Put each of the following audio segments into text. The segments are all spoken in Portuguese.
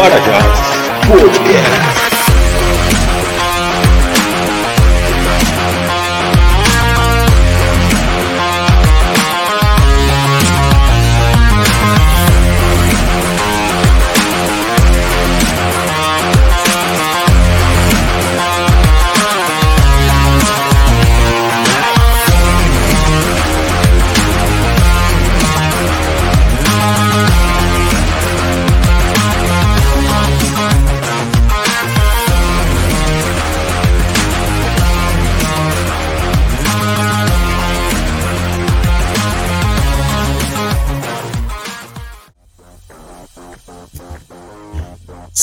Parajás Podcast.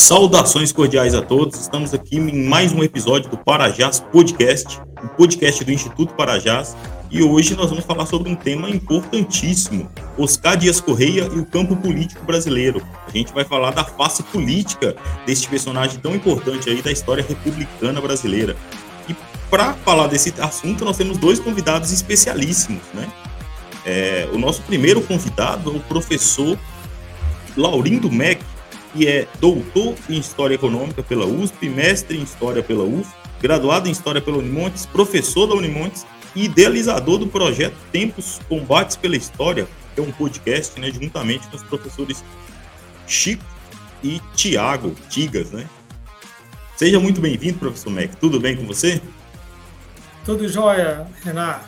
Saudações cordiais a todos. Estamos aqui em mais um episódio do Parajás Podcast, o podcast do Instituto Parajás. E hoje nós vamos falar sobre um tema importantíssimo: Oscar Dias Correia e o campo político brasileiro. A gente vai falar da face política deste personagem tão importante aí da história republicana brasileira. E para falar desse assunto, nós temos dois convidados especialíssimos, né? É, o nosso primeiro convidado é o professor Laurindo Meck, que é doutor em História Econômica pela USP, mestre em História pela UF, graduado em História pela Unimontes, professor da Unimontes e idealizador do projeto Tempos Combates pela História, que é um podcast, né, juntamente com os professores Chico e Tiago Tigas, né? Seja muito bem-vindo, professor Mac. Tudo bem com você? Tudo jóia, Renato.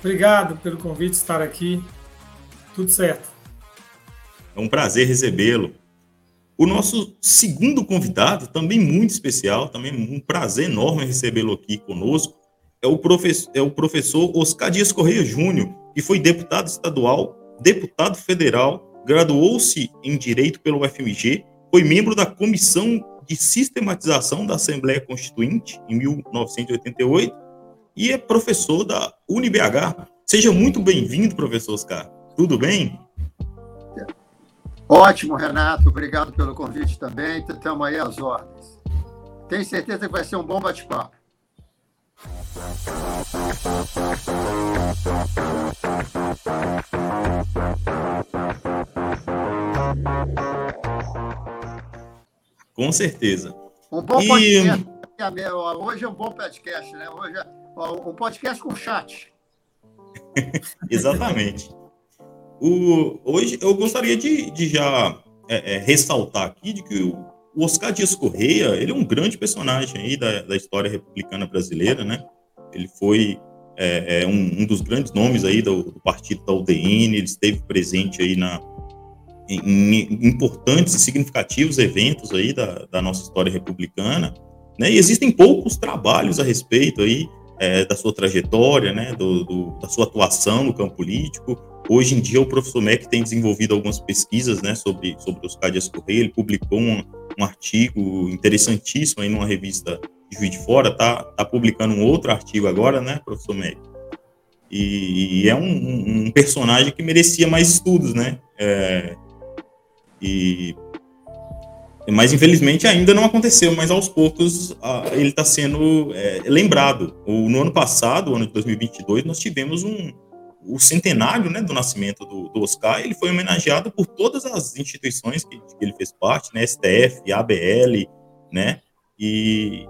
Obrigado pelo convite estar aqui. Tudo certo. É um prazer recebê-lo. O nosso segundo convidado, também muito especial, também um prazer enorme recebê-lo aqui conosco, é o, professor, é o professor Oscar Dias Correia Júnior, que foi deputado estadual, deputado federal, graduou-se em Direito pelo UFMG, foi membro da Comissão de Sistematização da Assembleia Constituinte em 1988 e é professor da UniBH. Seja muito bem-vindo, professor Oscar. Tudo bem? Ótimo, Renato. Obrigado pelo convite também. Estamos aí às ordens. Tenho certeza que vai ser um bom bate-papo. Com certeza. Um bom podcast. Hoje é um bom podcast, né? Hoje é um podcast com chat. Exatamente. O, hoje eu gostaria de, de já é, é, ressaltar aqui de que o, Oscar Dias Correia ele é um grande personagem aí da, da história republicana brasileira, né? Ele foi é, é um, um, dos grandes nomes aí do, do, partido da UDN, ele esteve presente aí na, em, em importantes e significativos eventos aí da, da, nossa história republicana, né? E existem poucos trabalhos a respeito aí é, da sua trajetória, né? Do, do, da sua atuação no campo político. Hoje em dia, o professor Mac tem desenvolvido algumas pesquisas né, sobre, sobre os Dias Correia. Ele publicou um, um artigo interessantíssimo aí numa revista de Juiz de Fora, tá, tá publicando um outro artigo agora, né, professor Mac? E, e é um, um, personagem que merecia mais estudos, né? É, e, mas infelizmente ainda não aconteceu, mas aos poucos ele está sendo é, lembrado. O, no ano passado, ano de 2022, nós tivemos um, o centenário né, do nascimento do, do, Oscar, ele foi homenageado por todas as instituições que, que ele fez parte, né, STF, ABL, né, e,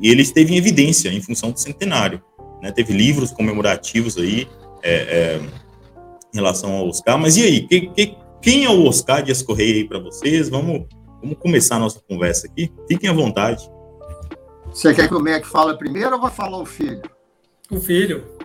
e, ele esteve em evidência em função do centenário. Né, teve livros comemorativos aí é, é, em relação ao Oscar, mas e aí, que, que, quem é o Oscar Dias Correia aí para vocês? Vamos, vamos começar a nossa conversa aqui, fiquem à vontade. Você quer que o MEC fale primeiro ou vai falar o filho? O filho.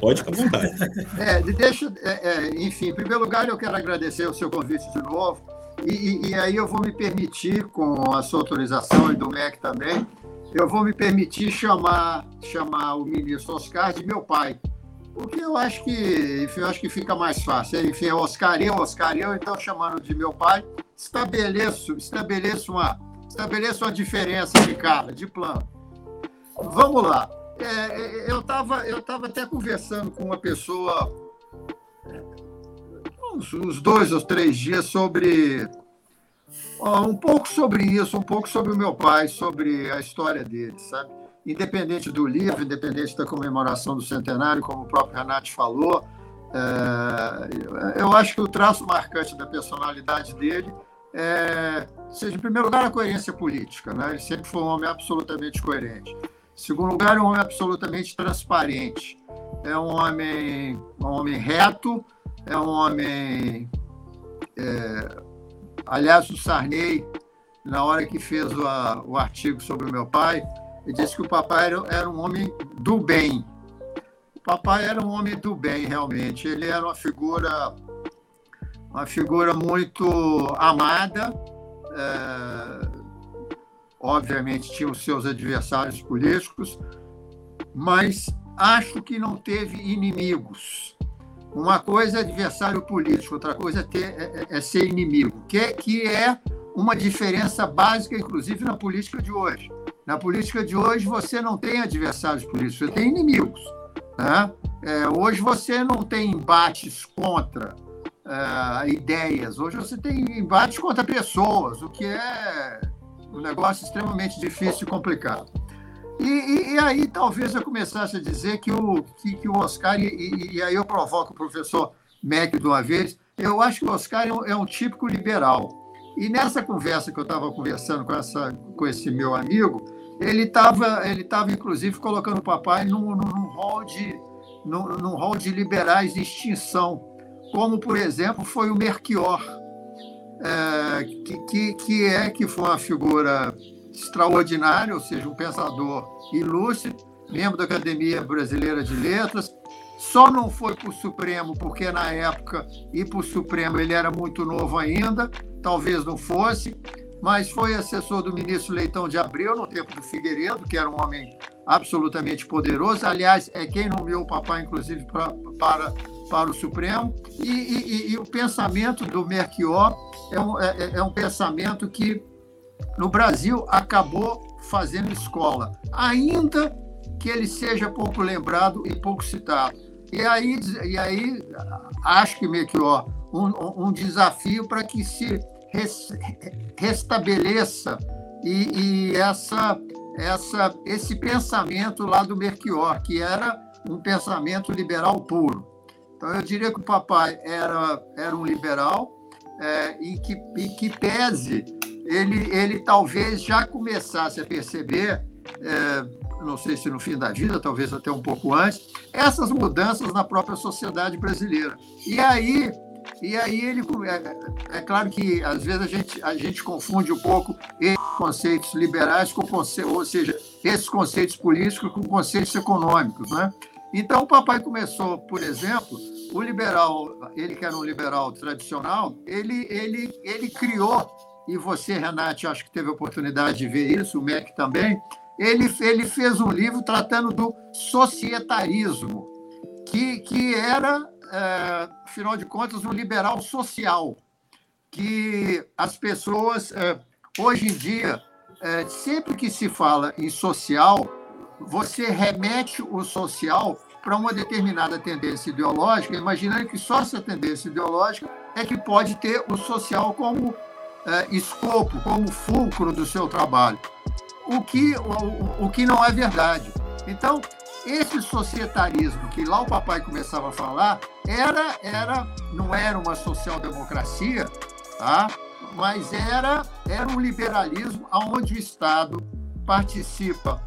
Pode ficar vontade. É, deixa, é, é, enfim, em primeiro lugar, eu quero agradecer o seu convite de novo. E, e, e, aí eu vou me permitir, com a sua autorização e do MEC também, eu vou me permitir chamar, chamar o ministro Oscar de meu pai. Porque eu acho que, enfim, eu acho que fica mais fácil. Enfim, é Oscar eu, Oscar eu, então chamando de meu pai, estabeleço, estabeleço uma, estabeleço uma diferença de cara, de plano. Vamos lá. É, é, eu estava eu tava até conversando com uma pessoa uns, uns dois ou três dias sobre ó, um pouco sobre isso, um pouco sobre o meu pai, sobre a história dele, sabe? Independente do livro, independente da comemoração do centenário, como o próprio Renato falou, é, eu acho que o traço marcante da personalidade dele é, seja, em primeiro lugar, a coerência política. Né? Ele sempre foi um homem absolutamente coerente. Segundo lugar, é um homem absolutamente transparente. É um homem, um homem reto, é um homem. É, aliás, o Sarney, na hora que fez o, o artigo sobre o meu pai, ele disse que o papai era, era um homem do bem. O papai era um homem do bem, realmente. Ele era uma figura, uma figura muito amada. É, obviamente tinha os seus adversários políticos, mas acho que não teve inimigos. Uma coisa é adversário político, outra coisa é, ter, é, é, é ser inimigo, que, que é uma diferença básica, inclusive, na política de hoje. Na política de hoje, você não tem adversários políticos, você tem inimigos. Né? É, hoje você não tem embates contra uh, ideias, hoje você tem embates contra pessoas, o que é um negócio extremamente difícil e complicado. E, e, e aí talvez eu começasse a dizer que o, que, que o Oscar, e, e, aí eu provoco o professor Mac de uma vez, eu acho que o Oscar é um, é um típico liberal. E nessa conversa que eu estava conversando com, essa, com esse meu amigo, ele estava, ele tava, inclusive, colocando o papai num, num, hall de, num, num hall de liberais de extinção, como, por exemplo, foi o Merchior, é, que, que, que é que foi uma figura extraordinária, ou seja, um pensador ilustre, membro da Academia Brasileira de Letras, só não foi para o Supremo porque na época ir para o Supremo ele era muito novo ainda, talvez não fosse, mas foi assessor do ministro Leitão de Abreu no tempo do Figueiredo, que era um homem absolutamente poderoso. Aliás, é quem nomeou o papai, inclusive, pra, para, para o Supremo. E, e, e o pensamento do Merchior é um, é, é um pensamento que, no Brasil, acabou fazendo escola, ainda que ele seja pouco lembrado e pouco citado. E aí, e aí acho que Melchior, um, um desafio para que se restabeleça e, e, essa, essa, esse pensamento lá do Melchior, que era um pensamento liberal puro. Então, eu diria que o papai era, era um liberal é, e, que, e que pese ele, ele talvez já começasse a perceber, é, não sei se no fim da vida, talvez até um pouco antes, essas mudanças na própria sociedade brasileira. E aí e aí ele é, é, claro que às vezes a gente, a gente confunde um pouco esses conceitos liberais com conceitos, ou seja, esses conceitos políticos com conceitos econômicos, né? Então o papai começou, por exemplo, o liberal, ele que era um liberal tradicional, ele ele ele criou e você Renate acho que teve a oportunidade de ver isso, o MEC também, ele ele fez um livro tratando do societarismo, que que era é, afinal de contas, um liberal social, que as pessoas, é, hoje em dia, é, sempre que se fala em social, você remete o social para uma determinada tendência ideológica, imaginando que só essa tendência ideológica é que pode ter o social como é, escopo, como fulcro do seu trabalho. O que, o, o que não é verdade. Então, esse societarismo que lá o papai começava a falar era, era não era uma social-democracia, tá? mas era, era um liberalismo onde o Estado participa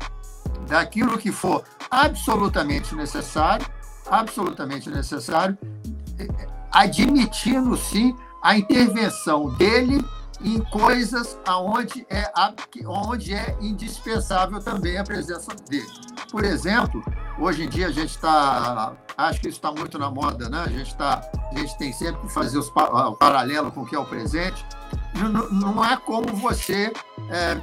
daquilo que for absolutamente necessário, absolutamente necessário, admitindo sim a intervenção dele em coisas aonde é, onde é indispensável também a presença dele. Por exemplo, hoje em dia a gente está, acho que isso está muito na moda, né? A gente está, a gente tem sempre que fazer os, o paralelo com o que é o presente. Não, não é como você é,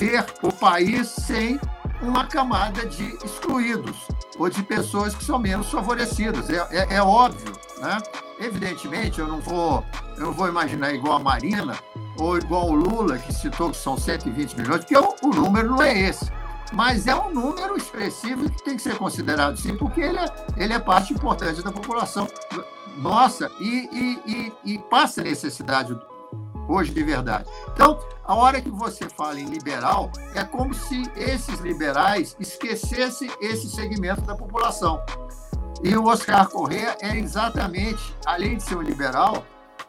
ver o país sem uma camada de excluídos ou de pessoas que são menos favorecidas. É, é, é óbvio, né? Evidentemente, eu não vou, eu não vou imaginar igual a Marina ou igual o Lula, que citou que são 120 milhões, porque o, o número não é esse. Mas é um número expressivo que tem que ser considerado sim, porque ele é, ele é parte importante da população nossa e, e, e, e passa necessidade hoje de verdade. Então, a hora que você fala em liberal, é como se esses liberais esquecessem esse segmento da população. E o Oscar Correa é exatamente, além de ser um liberal,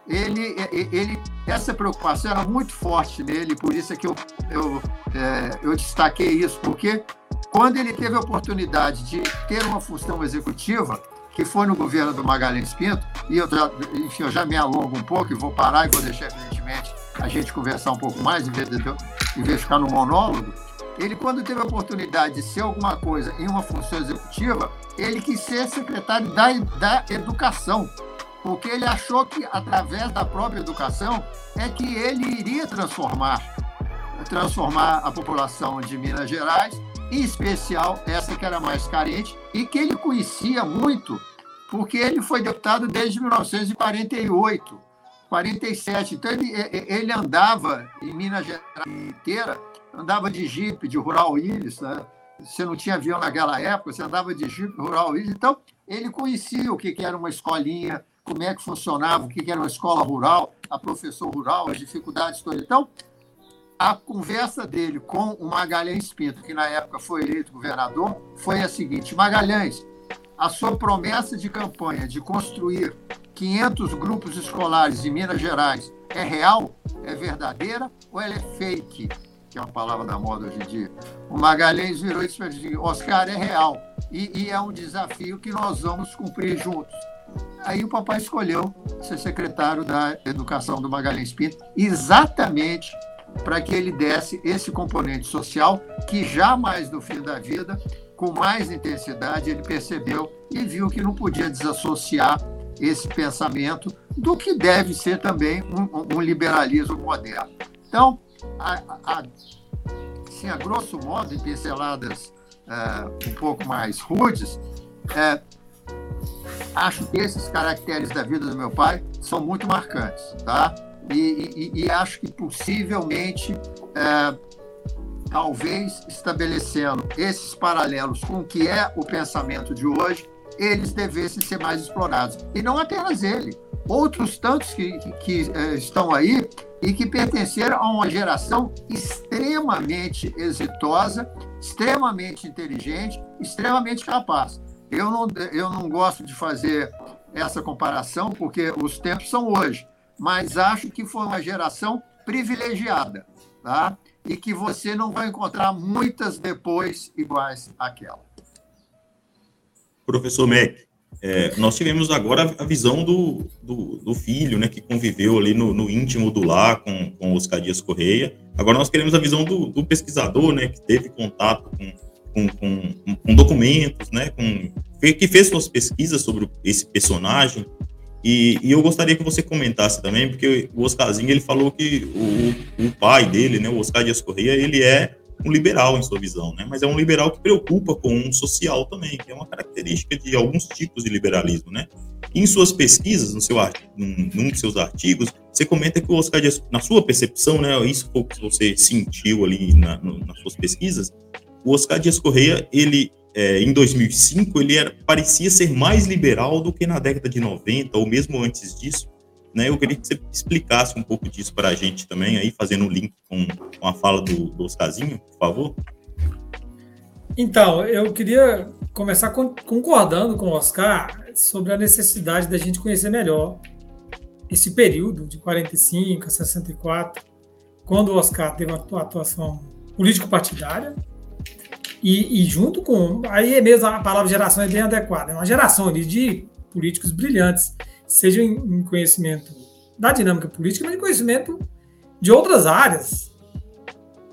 ele, ele, essa preocupação era muito forte nele, por isso é que eu, eu, é, eu destaquei isso, porque quando ele teve a oportunidade de ter uma função executiva, que foi no governo do Magalhães Pinto, e eu já, enfim, eu já me alongo um pouco e vou parar e vou deixar, evidentemente, a gente conversar um pouco mais, em vez de, em vez de ficar no monólogo, ele, quando teve a oportunidade de ser alguma coisa em uma função executiva, ele quis ser secretário da, da educação, porque ele achou que, através da própria educação, é que ele iria transformar, transformar a população de Minas Gerais, em especial essa que era mais carente, e que ele conhecia muito, porque ele foi deputado desde 1948, 47. Então, ele, ele andava em Minas Gerais inteira andava de jipe, de rural Willis, né? você não tinha avião naquela época, você andava de jipe, rural Willis, então ele conhecia o que era uma escolinha, como é que funcionava, o que era uma escola rural, a professor rural, as dificuldades todas. Então, a conversa dele com o Magalhães Pinto, que na época foi eleito governador, foi a seguinte: Magalhães, a sua promessa de campanha de construir 500 grupos escolares em Minas Gerais é real? É verdadeira ou ela é fake? que é uma palavra da moda hoje em dia, o Magalhães virou e disse Oscar, é real. E, e, é um desafio que nós vamos cumprir juntos. Aí o papai escolheu ser secretário da Educação do Magalhães Pinto, exatamente para que ele desse esse componente social que jamais no fim da vida, com mais intensidade, ele percebeu e viu que não podia desassociar esse pensamento do que deve ser também um, um liberalismo moderno. Então, a, a, assim, a grosso modo, em pinceladas é, um pouco mais rudes, é, acho que esses caracteres da vida do meu pai são muito marcantes, tá? E, e, e acho que possivelmente, é, talvez estabelecendo esses paralelos com o que é o pensamento de hoje, eles devessem ser mais explorados. E não apenas ele, outros tantos que, que, que é, estão aí e que pertenceram a uma geração extremamente exitosa, extremamente inteligente, extremamente capaz. Eu não, eu não gosto de fazer essa comparação, porque os tempos são hoje, mas acho que foi uma geração privilegiada, tá? E que você não vai encontrar muitas depois iguais àquela. Professor Mac, é, nós tivemos agora a visão do, do, do, filho, né, que conviveu ali no, no íntimo do lar com, com Oscar Dias Correia. Agora nós queremos a visão do, do pesquisador, né, que teve contato com, com, com, com, documentos, né, com, que fez suas pesquisas sobre esse personagem. E, e, eu gostaria que você comentasse também, porque o Oscarzinho ele falou que o, o pai dele, né, o Oscar Dias Correia, ele é um liberal em sua visão, né? Mas é um liberal que preocupa com um social também, que é uma característica de alguns tipos de liberalismo, né? Em suas pesquisas, no seu, num, num dos seus artigos, você comenta que o Oscar Dias, na sua percepção, né, isso foi o que você sentiu ali na, no, nas suas pesquisas, o Oscar Dias Correia, ele, é, em 2005, ele era, parecia ser mais liberal do que na década de 90, ou mesmo antes disso, né? Eu queria que você explicasse um pouco disso para a gente também, aí fazendo um link com, com a fala do, do Oscarzinho, por favor. Então, eu queria começar concordando com o Oscar sobre a necessidade da gente conhecer melhor esse período de 45 a 64, quando o Oscar teve uma atuação político-partidária, e, e, junto com. Aí é mesmo a palavra geração é bem adequada, é uma geração ali de políticos brilhantes seja em conhecimento da dinâmica política, mas em conhecimento de outras áreas.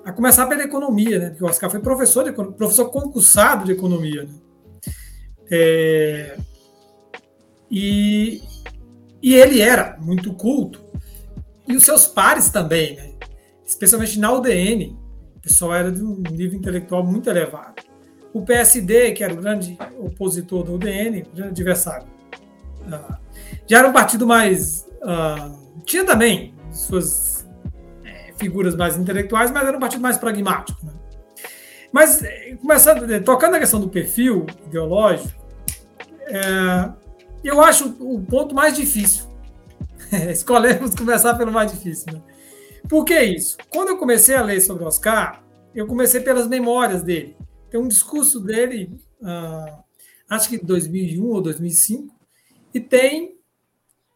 A começar pela economia, né? Porque o Oscar foi professor, de, professor concursado de economia. Né? É, e, e ele era muito culto. E os seus pares também, né? especialmente na UDN. Pessoal era de um nível intelectual muito elevado. O PSD, que era o grande opositor da UDN, grande adversário da, já era um partido mais. Uh, tinha também suas é, figuras mais intelectuais, mas era um partido mais pragmático. Né? Mas, é, começando, é, tocando na questão do perfil ideológico, é, eu acho o ponto mais difícil. Escolhemos começar pelo mais difícil. Né? Por que isso? Quando eu comecei a ler sobre Oscar, eu comecei pelas memórias dele. Tem um discurso dele, uh, acho que de 2001 ou 2005, e tem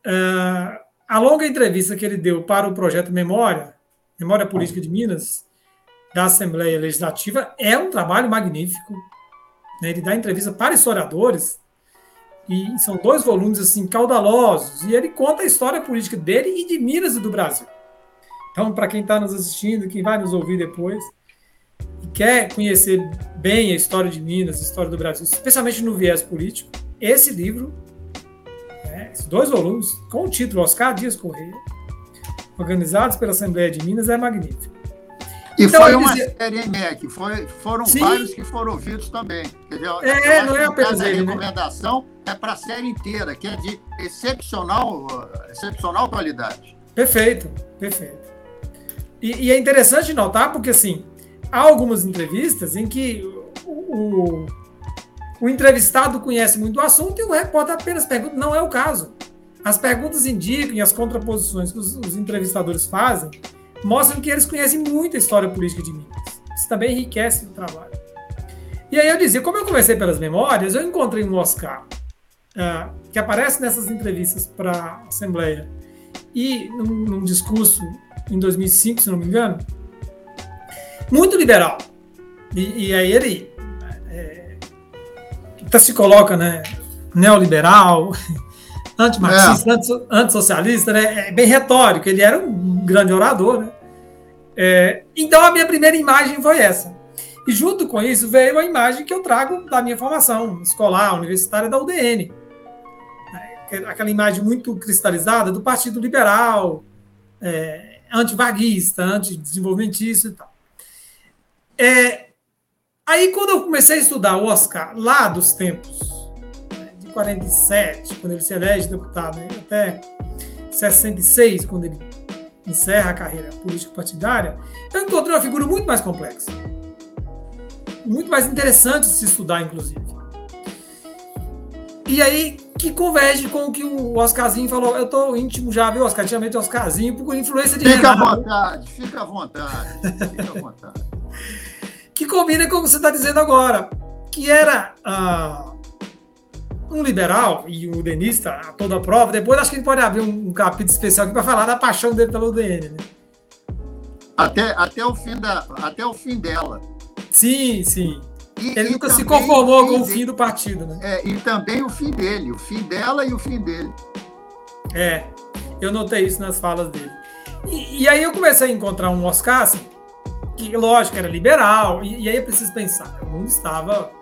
uh, a longa entrevista que ele deu para o projeto Memória, Memória Política de Minas, da Assembleia Legislativa, é um trabalho magnífico. Né? Ele dá entrevista para historiadores, e são dois volumes assim caudalosos, e ele conta a história política dele e de Minas e do Brasil. Então, para quem está nos assistindo, quem vai nos ouvir depois, e quer conhecer bem a história de Minas, a história do Brasil, especialmente no viés político, esse livro, né, esses dois volumes, com o título Oscar Dias Correia, organizados pela Assembleia de Minas, é magnífico. E então, foi uma dizia... série MEC, foi, foram Sim. vários que foram ouvidos também. Dizer, é, não é apenas ele. A né? recomendação né? é para a série inteira, que é de excepcional, excepcional qualidade. Perfeito, perfeito. E, e, é interessante notar, porque assim, há algumas entrevistas em que o, o, o entrevistado conhece muito o assunto e o repórter apenas pergunta. Não é o caso. As perguntas indicam e as contraposições que os, os entrevistadores fazem mostram que eles conhecem muito a história política de Minas. Isso também enriquece o trabalho. E aí eu dizia, como eu comecei pelas memórias, eu encontrei um Oscar uh, que aparece nessas entrevistas para a Assembleia e num, num, discurso em 2005, se não me engano, muito liberal. E, e aí ele é, até se coloca, né, neoliberal, antimarxista, é. antissocialista, né? É bem retórico. Ele era um grande orador, né? É, então a minha primeira imagem foi essa. E junto com isso veio a imagem que eu trago da minha formação escolar, universitária da UDN. É, aquela imagem muito cristalizada do Partido Liberal, é, antivaguista, antidesenvolvimentista e tal. É, aí, quando eu comecei a estudar o Oscar, lá dos tempos 47, quando ele se elege deputado, né? até 66, quando ele encerra a carreira política partidária, eu encontrei uma figura muito mais complexa. Muito mais interessante de se estudar, inclusive. E aí, que converge com o que o Oscarzinho falou. Eu estou íntimo já, viu, Oscar? Tinha Oscarzinho por influência de Fica Renato. à vontade, fica à vontade, fica à vontade. que combina com o que você está dizendo agora. Que era... Uh, um liberal e o udenista a toda prova, depois acho que a gente pode abrir um, um capítulo especial aqui para falar da paixão dele pelo UDN. Né? Até, até, o fim da, até o fim dela. Sim, sim. E, Ele e nunca se conformou o com o fim do partido, né? É, e também o fim dele, o fim dela e o fim dele. É, eu notei isso nas falas dele. E, e aí eu comecei a encontrar um Oscar, assim, que lógico era liberal, e, e aí eu preciso pensar, o mundo estava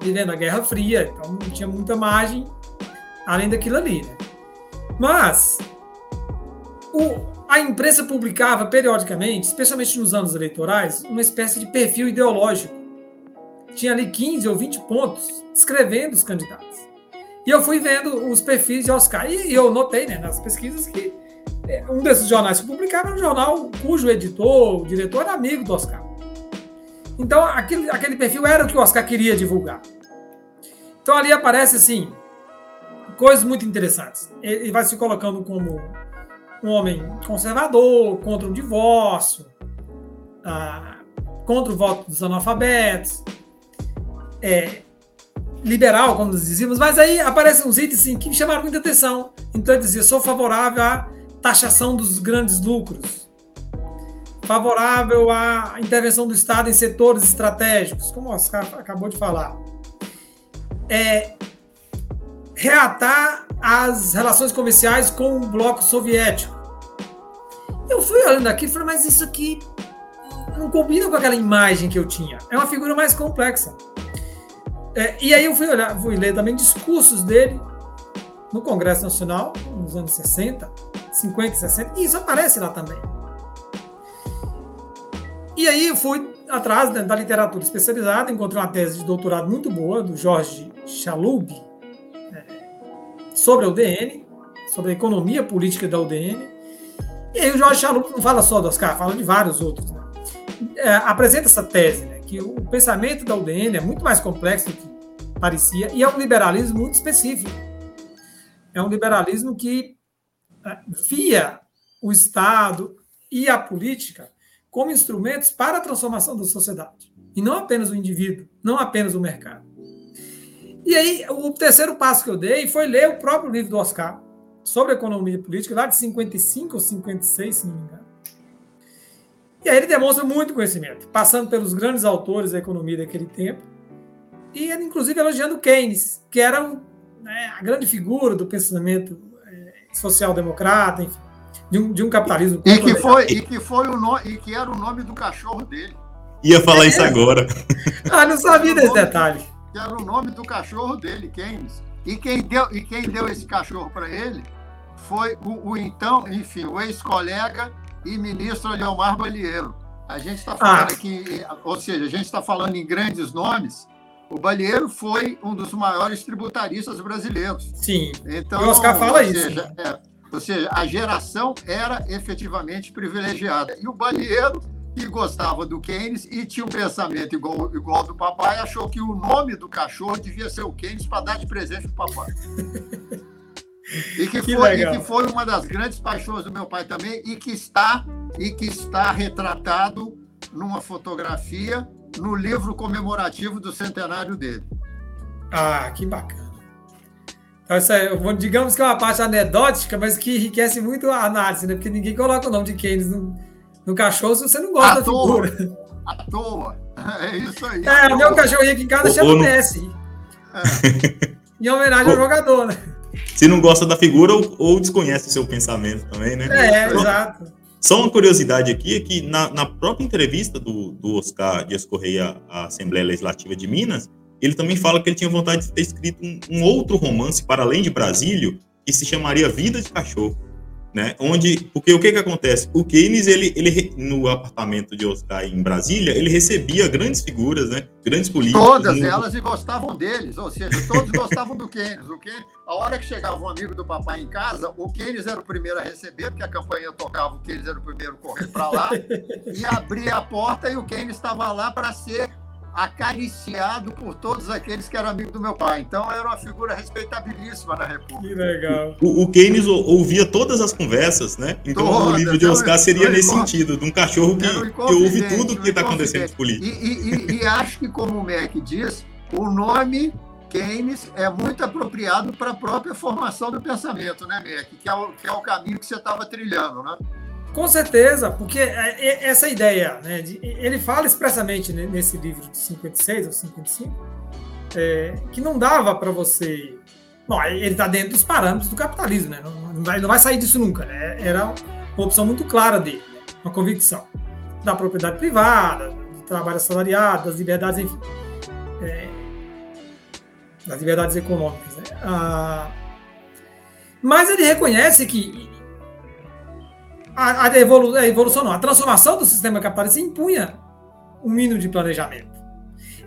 vivendo a Guerra Fria, então não tinha muita margem além daquilo ali. Né? Mas o, a imprensa publicava periodicamente, especialmente nos anos eleitorais, uma espécie de perfil ideológico. Tinha ali 15 ou 20 pontos descrevendo os candidatos. E eu fui vendo os perfis de Oscar. E eu notei né, nas pesquisas que é, um desses jornais que publicava era um jornal cujo editor, o diretor, era amigo do Oscar. Então, aquele, aquele perfil era o que o Oscar queria divulgar. Então, ali aparece, assim, coisas muito interessantes. Ele vai se colocando como um homem conservador, contra o divórcio, ah, contra o voto dos analfabetos, é, liberal, como nós dizíamos, mas aí aparecem uns itens assim, que me chamaram muita atenção. Então ele dizia: sou favorável à taxação dos grandes lucros favorável à intervenção do Estado em setores estratégicos, como o Oscar acabou de falar. É, reatar as relações comerciais com o bloco soviético. Eu fui olhando aqui e falei, mas isso aqui não combina com aquela imagem que eu tinha. É uma figura mais complexa. É, e aí eu fui olhar, fui ler também discursos dele no Congresso Nacional, nos anos 60, 50 e 60, e isso aparece lá também. E aí eu fui atrás da literatura especializada, encontrei uma tese de doutorado muito boa do Jorge Chalub é, sobre a UDN, sobre a economia política da UDN. E aí o Jorge Chalub não fala só do Oscar, fala de vários outros. Né? É, apresenta essa tese, que o pensamento da UDN é muito mais complexo do que parecia e é um liberalismo muito específico. É um liberalismo que é, via o Estado e a política como instrumentos para a transformação da sociedade. E não apenas o indivíduo, não apenas o mercado. E aí, o terceiro passo que eu dei foi ler o próprio livro do Oscar, sobre economia política, lá de 55 ou 56, se não me engano. E aí ele demonstra muito conhecimento, passando pelos grandes autores da economia daquele tempo, e ele, inclusive, elogiando Keynes, que era um, né, a grande figura do pensamento é, social-democrata, enfim, de um, de um capitalismo. E que, foi, e, que foi o no, e que era o nome do cachorro dele. Ia falar é. isso agora. Ah, não sabia desse detalhe. Que era o nome do cachorro dele, Keynes. E quem deu, e quem deu esse cachorro para ele foi o, o, então, enfim, o ex-colega e ministro Leomar Balieiro. A gente está falando ah. aqui, ou seja, a gente está falando em grandes nomes. O Balieiro foi um dos maiores tributaristas brasileiros. Sim. Então, o Oscar fala isso. Seja, é, ou seja, a geração era efetivamente privilegiada. E o Balieiro, que gostava do Keynes e tinha um pensamento igual, igual do papai, achou que o nome do cachorro devia ser o Keynes para dar de presente para o papai. E que, que foi, e que foi uma das grandes paixões do meu pai também, e que está, e que está retratado numa fotografia no livro comemorativo do centenário dele. Ah, que bacana. Então, isso é, digamos que é uma parte anedótica, mas que enriquece muito a análise, né? Porque ninguém coloca o nome de Keynes no, no cachorro se você não gosta à da toa, figura. À toa. É isso aí. É, o meu cachorrinho aqui em casa chama Messi. É. Em homenagem ao jogador, né? Se não gosta da figura ou, ou desconhece o seu pensamento também, né? É, então, exato. Só uma curiosidade aqui é que na, na própria entrevista do, do Oscar Dias Correia à Assembleia Legislativa de Minas, ele também fala que ele tinha vontade de ter escrito um, um outro romance para além de Brasílio, que se chamaria Vida de Cachorro né? Onde, porque o que que acontece? O Keynes, ele, ele no apartamento de Oscar em Brasília, ele recebia grandes figuras, né? Grandes políticos. Todas no... elas gostavam deles, ou seja, todos gostavam do Keynes. O Keynes, a hora que chegava um amigo do papai em casa, o Keynes era o primeiro a receber, porque a campanha tocava, o Keynes era o primeiro a correr para lá e abria a porta e o Keynes estava lá para ser acariciado por todos aqueles que eram amigos do meu pai. Então era uma figura respeitabilíssima na República. Que legal. O, o Keynes ouvia todas as conversas, né? Então o livro de Oscar seria nesse sentido, de um cachorro que, que ouve tudo o que está acontecendo de política. E, e, e, e acho que, como o Mac diz, o nome Keynes é muito apropriado para a própria formação do pensamento, né, Mac? Que é o, que é o caminho que você estava trilhando, né? Com certeza, porque é, é, essa ideia, né, de, ele fala expressamente nesse livro de 56 ou 55, é, que não dava para você. Bom, ele está dentro dos parâmetros do capitalismo, né? Não, não, vai, não vai sair disso nunca. Né? Era uma opção muito clara dele, uma convicção da propriedade privada, do trabalho assalariado, das liberdades, enfim, é, das liberdades econômicas. Né? Ah, mas ele reconhece que a, a, evolu a evolução não, a transformação do sistema capitalista impunha um mínimo de planejamento.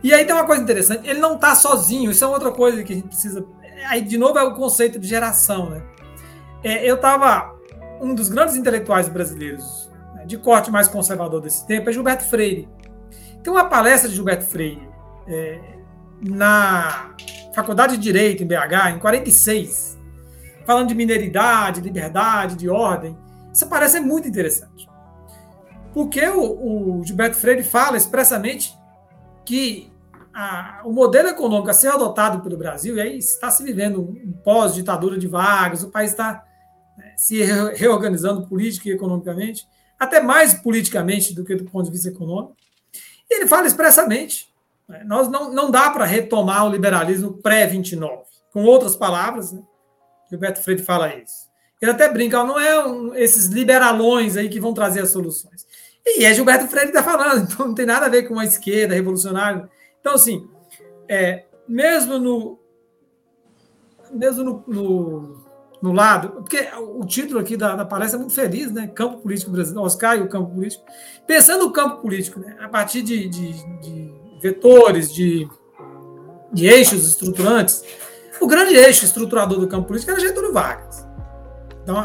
E aí tem uma coisa interessante, ele não está sozinho, isso é outra coisa que a gente precisa. Aí, de novo, é o conceito de geração, né? É, eu estava. Um dos grandes intelectuais brasileiros, né, de corte mais conservador desse tempo, é Gilberto Freire. Tem uma palestra de Gilberto Freire é, na Faculdade de Direito, em BH, em 46, falando de mineridade, liberdade, de ordem. Isso parece muito interessante. Porque o, o Gilberto Freire fala expressamente que a, o modelo econômico a ser adotado pelo Brasil, e aí está se vivendo um pós-ditadura de Vargas, o país está né, se reorganizando política e economicamente, até mais politicamente do que do ponto de vista econômico. E ele fala expressamente: né, nós não, não dá para retomar o liberalismo pré-29. Com outras palavras, né, Gilberto Freire fala isso. Ele até brinca, não é um, esses liberalões aí que vão trazer as soluções. E é Gilberto Freire que está falando, então não tem nada a ver com a esquerda revolucionária. Então, assim, é, mesmo no. Mesmo no, no, no, lado, porque o título aqui da, da palestra é muito feliz, né? Campo político brasileiro, Oscar e o campo político. Pensando no campo político, né? A partir de, de, de vetores, de, de eixos estruturantes, o grande eixo estruturador do campo político era Getúlio Vargas. Então,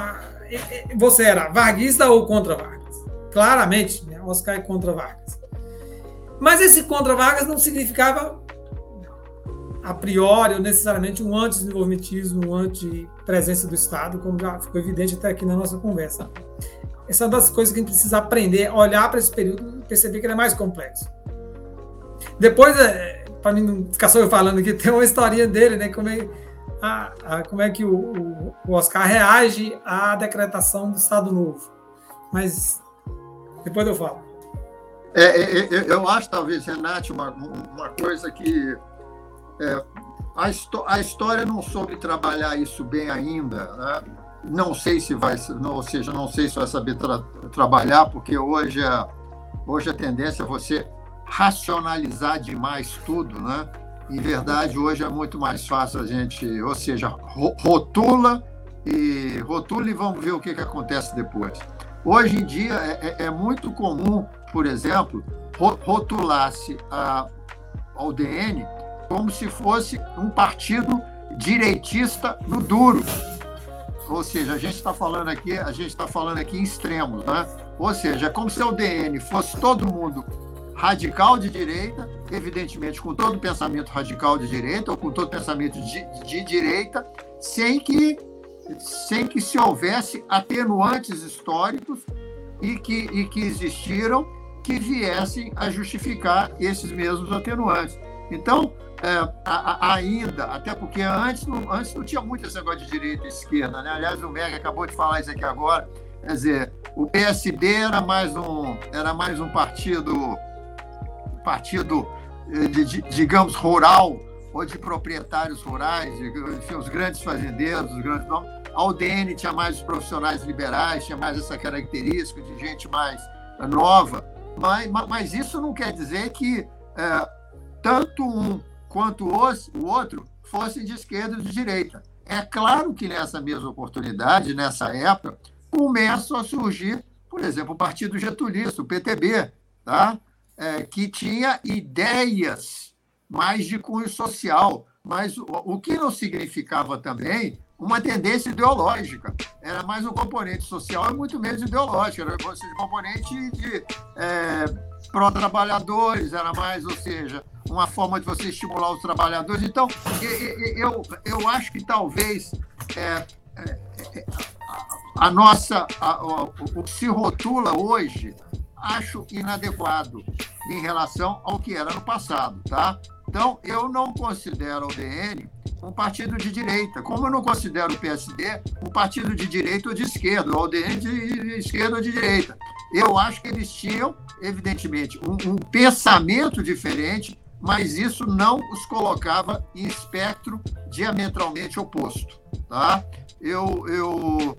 você era varguista ou contra Vargas? Claramente, né? Oscar é contra Vargas. Mas esse contra Vargas não significava, a priori, ou necessariamente um anti-desenvolvimentismo, um anti-presença do Estado, como já ficou evidente até aqui na nossa conversa. Essa é uma das coisas que a gente precisa aprender, olhar para esse período e perceber que ele é mais complexo. Depois, é, para mim não ficar só eu falando aqui, tem uma historinha dele, né? Como ele, a, a, como é que o, o, Oscar reage à decretação do Estado Novo. Mas depois eu falo. É, é, é eu acho, talvez, Renate, uma, uma coisa que é, a, a, história não soube trabalhar isso bem ainda. Né? Não sei se vai, não, ou seja, não sei se vai saber tra, trabalhar, porque hoje a, hoje a tendência é você racionalizar demais tudo, né? Em verdade, hoje é muito mais fácil a gente, ou seja, rotula e rotula e vamos ver o que, que acontece depois. Hoje em dia é, é, é muito comum, por exemplo, rotular-se ao DN como se fosse um partido direitista no duro. Ou seja, a gente está falando aqui, a gente está falando aqui em extremos, né? Ou seja, é como se o DN fosse todo mundo radical de direita, evidentemente com todo pensamento radical de direita ou com todo pensamento de, de direita, sem que, sem que se houvesse atenuantes históricos e que, e que existiram que viessem a justificar esses mesmos atenuantes. Então, é, a, a, ainda, até porque antes não, antes não tinha muito esse negócio de direita e esquerda, né? Aliás, o Mega acabou de falar isso aqui agora. Quer dizer, o PSB era mais um, era mais um partido partido, eh, digamos, rural, ou de proprietários rurais, enfim, os grandes fazendeiros, os grandes nomes. A UDN tinha mais os profissionais liberais, tinha mais essa característica de gente mais eh, nova, mas, mas isso não quer dizer que é, tanto um quanto o outro fossem de esquerda ou de direita. É claro que nessa mesma oportunidade, nessa época, começam a surgir, por exemplo, o Partido Getulista, o PTB, tá? É, que tinha ideias mais de cunho social, mas o, o que não significava também uma tendência ideológica. Era mais um componente social e muito menos ideológico, era um componente de é, pró-trabalhadores, era mais, ou seja, uma forma de você estimular os trabalhadores. Então, eu, eu acho que talvez é, é, é a nossa, a, o, o que se rotula hoje acho inadequado em relação ao que era no passado, tá? Então, eu não considero o DN um partido de direita, como eu não considero o PSD um partido de direita ou de esquerda, ou o DN de esquerda ou de direita. Eu acho que eles tinham, evidentemente, um, um pensamento diferente, mas isso não os colocava em espectro diametralmente oposto, tá? Eu, eu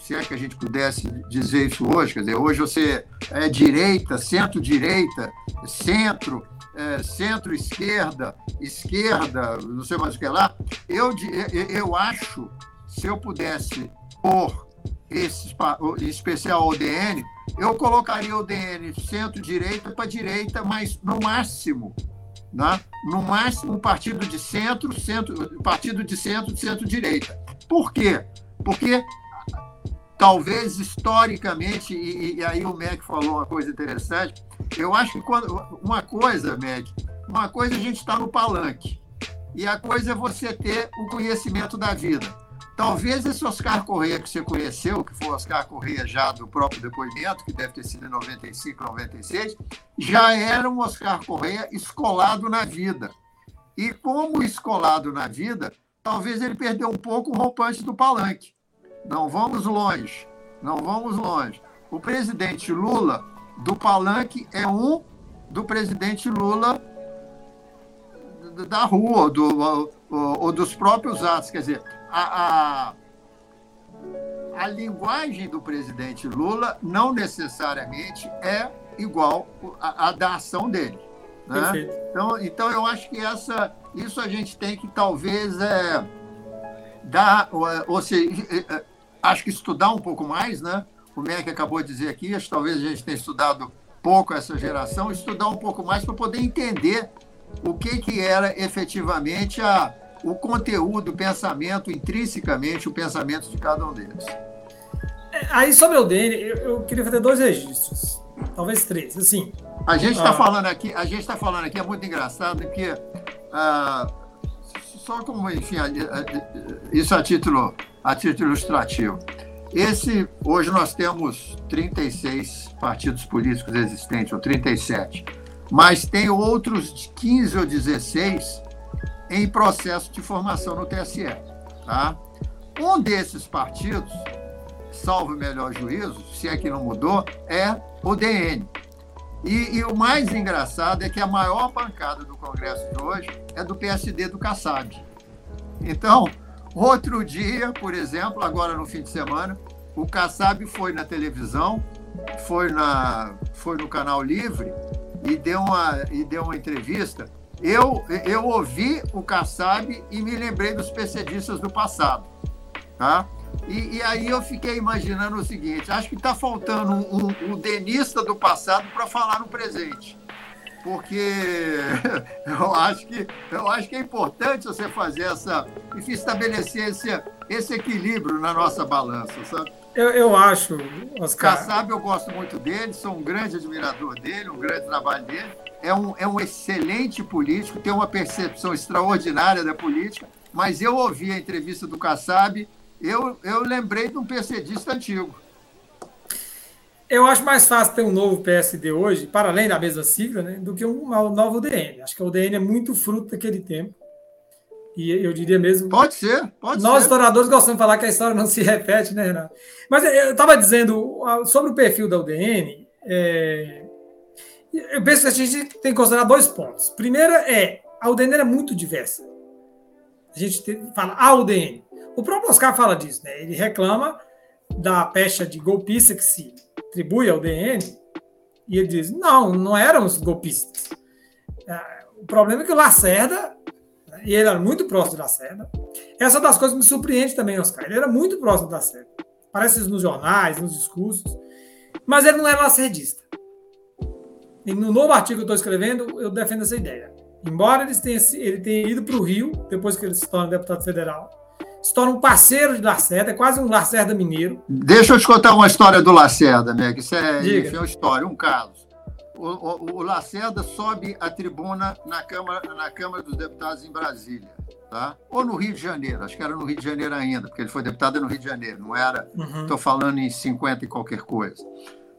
se é que a gente pudesse dizer isso hoje, quer dizer, hoje você é direita, centro-direita, centro, é, centro-esquerda, esquerda, não sei mais o que lá. Eu, eu acho, se eu pudesse pôr esse, especial o DN, eu colocaria o DN centro-direita para direita, mas no máximo, né? no máximo um partido de centro, centro partido de centro, centro-direita. Por quê? Porque talvez historicamente, e, e, aí o Mac falou uma coisa interessante, eu acho que quando, uma coisa, Mac, uma coisa é a gente está no palanque, e a coisa é você ter o conhecimento da vida. Talvez esse Oscar Correia que você conheceu, que foi o Oscar Correia já do próprio depoimento, que deve ter sido em 95, 96, já era um Oscar Correia escolado na vida. E como escolado na vida, talvez ele perdeu um pouco o roupante do palanque. Não vamos longe. Não vamos longe. O presidente Lula do palanque é um do presidente Lula da rua, do, ou, ou dos próprios atos. Quer dizer, a, a, a linguagem do presidente Lula não necessariamente é igual à, da ação dele. Né? Então, então, eu acho que essa, isso a gente tem que talvez é, dar, ou seja, é, é, acho que estudar um pouco mais, né? O MEC acabou de dizer aqui, acho que talvez a gente tenha estudado pouco essa geração, estudar um pouco mais para poder entender o que, que era efetivamente a, o conteúdo, o pensamento, intrinsecamente o pensamento de cada um deles. É, aí sobre o DN, eu, eu queria fazer dois registros, talvez três, assim. A gente está ah, falando aqui, a gente está falando aqui é muito engraçado porque ah, só como enfim, isso a título a título ilustrativo. Esse, hoje nós temos 36 partidos políticos existentes, ou 37, mas tem outros 15 ou 16 em processo de formação no TSE. Tá? Um desses partidos, salvo o melhor juízo, se é que não mudou, é o DN. E, e, o mais engraçado é que a maior bancada do Congresso de hoje é do PSD do Kassab. Então, outro dia, por exemplo, agora no fim de semana, o Kassab foi na televisão, foi, na, foi no Canal Livre e deu uma, e deu uma entrevista. Eu, eu ouvi o Kassab e me lembrei dos PCDistas do passado. Tá? E, e, aí eu fiquei imaginando o seguinte: acho que está faltando um, um, um, denista do passado para falar no presente. Porque eu acho, que, eu acho que é importante você fazer essa. Enfim, estabelecer esse, esse equilíbrio na nossa balança, sabe? Eu, eu acho, Oscar. Kassab, eu gosto muito dele, sou um grande admirador dele, um grande trabalho dele. É um, é um excelente político, tem uma percepção extraordinária da política, mas eu ouvi a entrevista do Kassab eu, eu lembrei de um PCDista antigo. Eu acho mais fácil ter um novo PSD hoje, para além da mesma sigla, né, do que um novo UDN. Acho que o UDN é muito fruto daquele tempo. E eu diria mesmo. Pode ser, pode nós, ser. historiadores, gostamos de falar que a história não se repete, né, Renato? Mas eu estava dizendo sobre o perfil da UDN. É, eu penso que a gente tem que considerar dois pontos. Primeiro é a UDN é muito diversa. A gente fala a UDN. O próprio Oscar fala disso, né? Ele reclama da pecha de golpista que se atribui ao DN e ele diz: não, não eram os golpistas. É, o problema é que o Lacerda, né, e ele era muito próximo do Lacerda, essa é das coisas me surpreende também, Oscar. Ele era muito próximo do Lacerda. Parece isso nos jornais, nos discursos, mas ele não era lacerdista. E no novo artigo que eu estou escrevendo, eu defendo essa ideia. Embora ele tenha, ele tenha ido para o Rio, depois que ele se torna deputado federal, se torna um parceiro de Lacerda, é quase um Lacerda mineiro. Deixa eu te contar uma história do Lacerda, né? Que isso é, enfim, uma história, um caso. O, o, o, Lacerda sobe a tribuna na Câmara, na Câmara dos Deputados em Brasília, tá? Ou no Rio de Janeiro, acho que era no Rio de Janeiro ainda, porque ele foi deputado no Rio de Janeiro, não era. Estou uhum. falando em 50 e qualquer coisa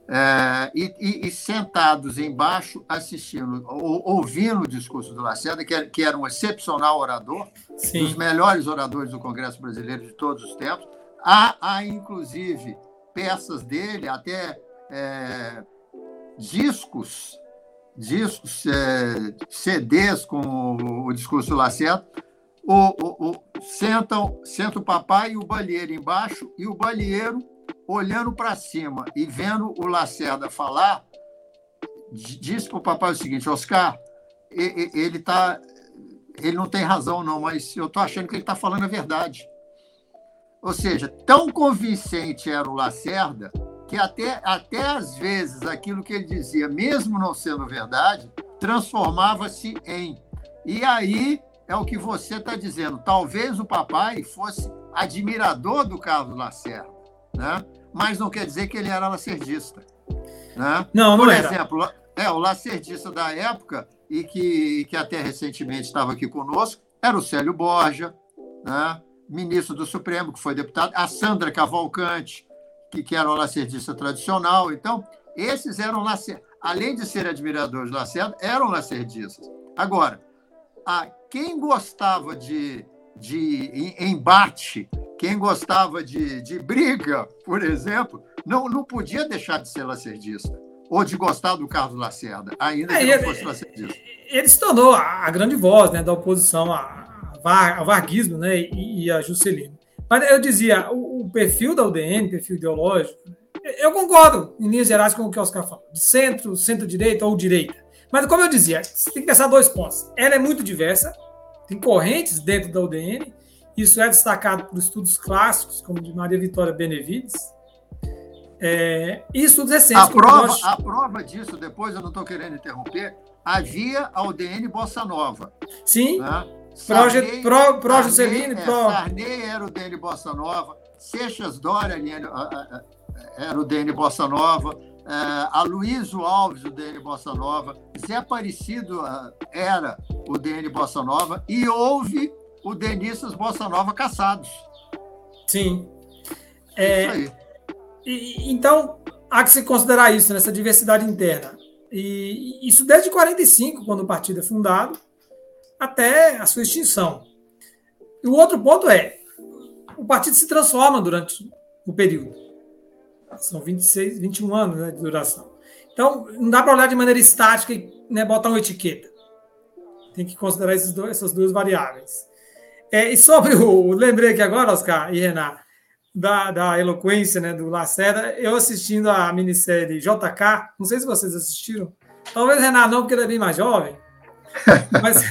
é, e, e, e, sentados embaixo assistindo, ou, ouvindo o discurso do Lacerda, que era, que era um excepcional orador, Sim. dos melhores oradores do Congresso Brasileiro de todos os tempos. Há, há inclusive, peças dele, até é, discos, discos é, CDs com o, o, discurso do Lacerda. O, o, o, sentam, senta o papai e o balheiro embaixo, e o balheiro olhando para cima e vendo o Lacerda falar, disse para o papai o seguinte: Oscar, ele tá, ele não tem razão, não, mas eu estou achando que ele está falando a verdade. Ou seja, tão convincente era o Lacerda que até, até às vezes aquilo que ele dizia, mesmo não sendo verdade, transformava-se em. E aí é o que você está dizendo. Talvez o papai fosse admirador do Carlos Lacerda né? mas não quer dizer que ele era lacerdista. Né? Não, não Por era. exemplo, é, o lacerdista da época, e que, que até recentemente estava aqui conosco, era o Célio Borja, né? ministro do Supremo, que foi deputado, a Sandra Cavalcante, que, que era o lacerdista tradicional. Então, esses eram, além de ser admiradores de Lacerda, eram lacerdistas. Agora, a, quem gostava de, de embate quem gostava de, de briga, por exemplo, não, não podia deixar de ser lacerdista ou de gostar do Carlos Lacerda, ainda é, que não ele, fosse lacerdista. Ele se tornou a, grande voz né, da oposição ao varguismo né, e, e a Juscelino. Mas eu dizia, o, o, perfil da UDN, perfil ideológico, eu concordo, em linhas gerais, com o que o Oscar falou, de centro, centro-direita ou direita. Mas, como eu dizia, tem que pensar dois pontos. Ela é muito diversa, tem correntes dentro da UDN, isso é destacado por estudos clássicos, como de Maria Vitória Benevides, é, e estudos recentes. A prova, nós... a prova disso, depois eu não estou querendo interromper, havia a UDN Bossa Nova. Sim, né? Sarney, pro, pro Juscelino, pro... É, Sarney era o DN Bossa Nova, Seixas Dória era o DN Bossa Nova, é, a Luísio Alves, o DN Bossa Nova, Zé Aparecido era o DN Bossa Nova, e houve o Denisas Bossa Nova caçados. Sim. É, isso aí. E, então, há que se considerar isso, nessa diversidade interna. E isso desde 45, quando o partido é fundado. até a sua extinção. E o outro ponto é, o partido se transforma durante o período. São 26, 21 anos né, de duração. Então, não dá para olhar de maneira estática e né, botar uma etiqueta. Tem que considerar dois, essas duas variáveis. É, e sobre o. Lembrei aqui agora, Oscar e Renan, da, da eloquência né, do Lacerda, eu assistindo a minissérie JK, não sei se vocês assistiram. Talvez Renan não, porque ele é bem mais jovem. Mas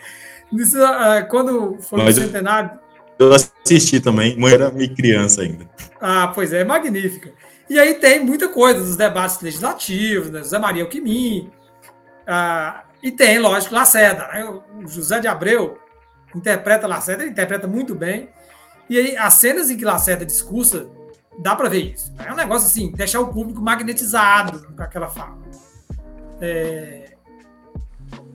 isso, uh, quando foi o centenário. Eu assisti também, mãe era meio criança ainda. Ah, pois é, magnífica. E aí tem muita coisa dos debates legislativos, né? José Maria Alquimim, ah, e tem, lógico, Lacerda. Né? O José de Abreu interpreta Lacerda, ele interpreta muito bem. E aí, as cenas em que Lacerda discursa, dá para ver isso. É um negócio assim, deixar o público magnetizado com aquela fala. É...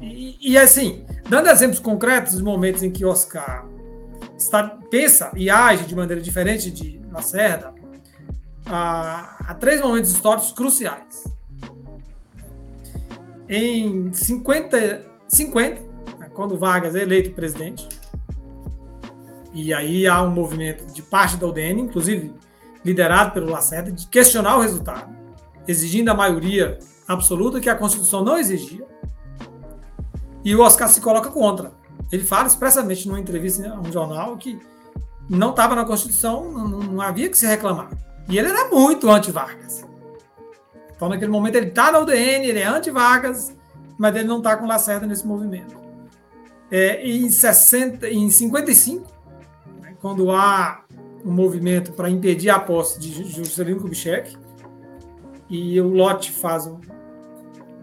E, e, assim, dando exemplos concretos dos momentos em que Oscar está, pensa e age de maneira diferente de Lacerda, há, há três momentos históricos cruciais. Em 50, 50 né, quando Vargas é eleito presidente, e aí há um movimento de parte da UDN, inclusive liderado pelo Lacerda, de questionar o resultado, exigindo a maioria absoluta que a Constituição não exigia. E o Oscar se coloca contra. Ele fala expressamente numa entrevista a um jornal que não estava na Constituição, não, não, havia que se reclamar. E ele era muito anti-Vargas. Então, naquele momento, ele está na UDN, ele é anti-Vargas, mas ele não está com Lacerda nesse movimento. É, em, 60, em 55, né, quando há um movimento para impedir a posse de Juscelino Kubitschek, e o Lotte faz um,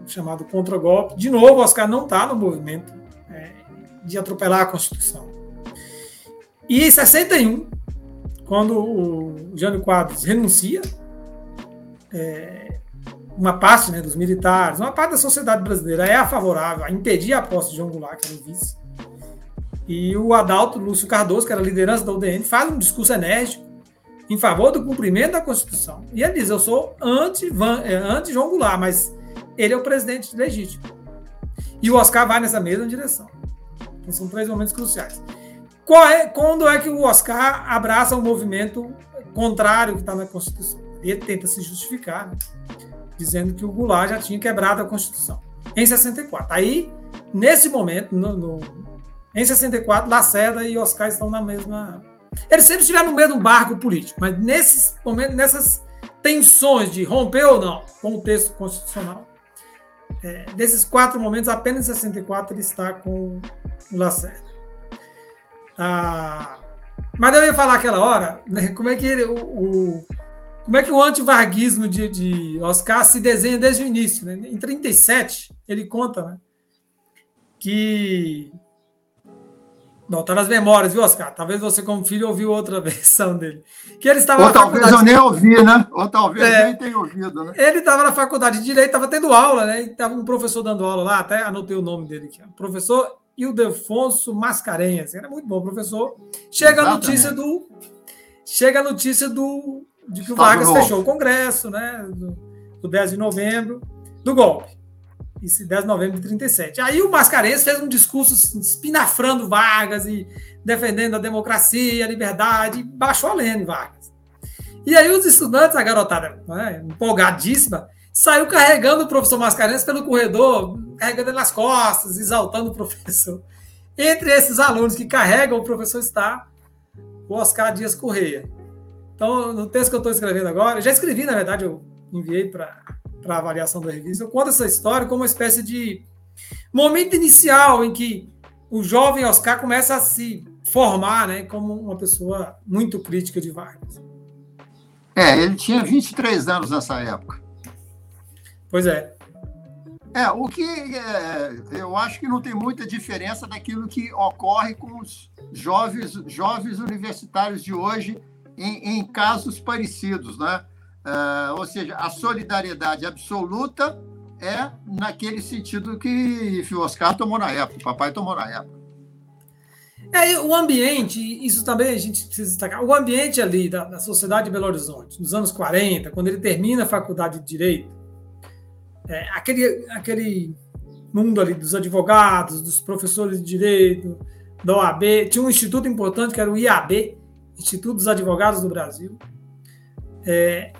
chamado contra-golpe. De novo, Oscar não está no movimento é, de atropelar a Constituição. E em 61, quando o Jânio Quadros renuncia, é, uma parte né, dos militares, uma parte da sociedade brasileira é favorável a impedir a posse de João Goulart, que era o vice. E o Adalto Lúcio Cardoso, que era a liderança da UDN, faz um discurso enérgico em favor do cumprimento da Constituição. E ele diz: Eu sou anti-João é, Goulart, mas ele é o presidente legítimo. E o Oscar vai nessa mesma direção. Então, são três momentos cruciais. É, quando é que o Oscar abraça o um movimento contrário que está na Constituição? Ele tenta se justificar, né? Dizendo que o Goulart já tinha quebrado a Constituição. Em 64. Aí, nesse momento, no, no, em 64, Lacerda e Oscar estão na mesma. Eles sempre estiveram no mesmo barco político, mas nesses momentos, nessas tensões de romper ou não com o texto constitucional, é, desses quatro momentos, apenas em 64 ele está com o Lacerda. Ah, mas eu ia falar aquela hora, né, como é que ele, o, o como é que o antivarguismo de, de Oscar se desenha desde o início. Né? Em 37, ele conta né, que não, tá nas memórias, viu, Oscar? Talvez você, como filho, ouviu outra versão dele. Que ele estava Ou talvez eu nem ouvi, né? Ou talvez é, nem tenha ouvido, né? Ele estava na faculdade de Direito, estava tendo aula, né? Estava um professor dando aula lá, até anotei o nome dele aqui. Professor Ildefonso Mascarenhas. Era muito bom professor. Chega Exatamente. a notícia do. Chega a notícia do. De que o Vargas fechou o Congresso, né? Do, do 10 de novembro, do golpe. Isso 10 de novembro de 37. Aí o Mascarenhas fez um discurso espinafrando Vargas e defendendo a democracia, a liberdade, baixou a lene Vargas. E aí os estudantes, a garotada né, empolgadíssima, saiu carregando o professor Mascarenhas pelo corredor, carregando ele nas costas, exaltando o professor. Entre esses alunos que carregam o professor está o Oscar Dias Correia. Então, no texto que eu estou escrevendo agora, já escrevi, na verdade, eu enviei para para avaliação da revista, eu conto essa história como uma espécie de momento inicial em que o jovem Oscar começa a se formar né, como uma pessoa muito crítica de Vargas. É, ele tinha 23 anos nessa época. Pois é. É, o que é, eu acho que não tem muita diferença daquilo que ocorre com os jovens, jovens universitários de hoje em, em casos parecidos, né? Uh, ou seja, a solidariedade absoluta é naquele sentido que o Oscar tomou na época, o papai tomou na época. É, o ambiente, isso também a gente precisa destacar, o ambiente ali da, da sociedade de Belo Horizonte, nos anos 40, quando ele termina a faculdade de Direito, é, aquele, aquele mundo ali dos advogados, dos professores de direito, da OAB. Tinha um instituto importante que era o IAB, Instituto dos Advogados do Brasil. É,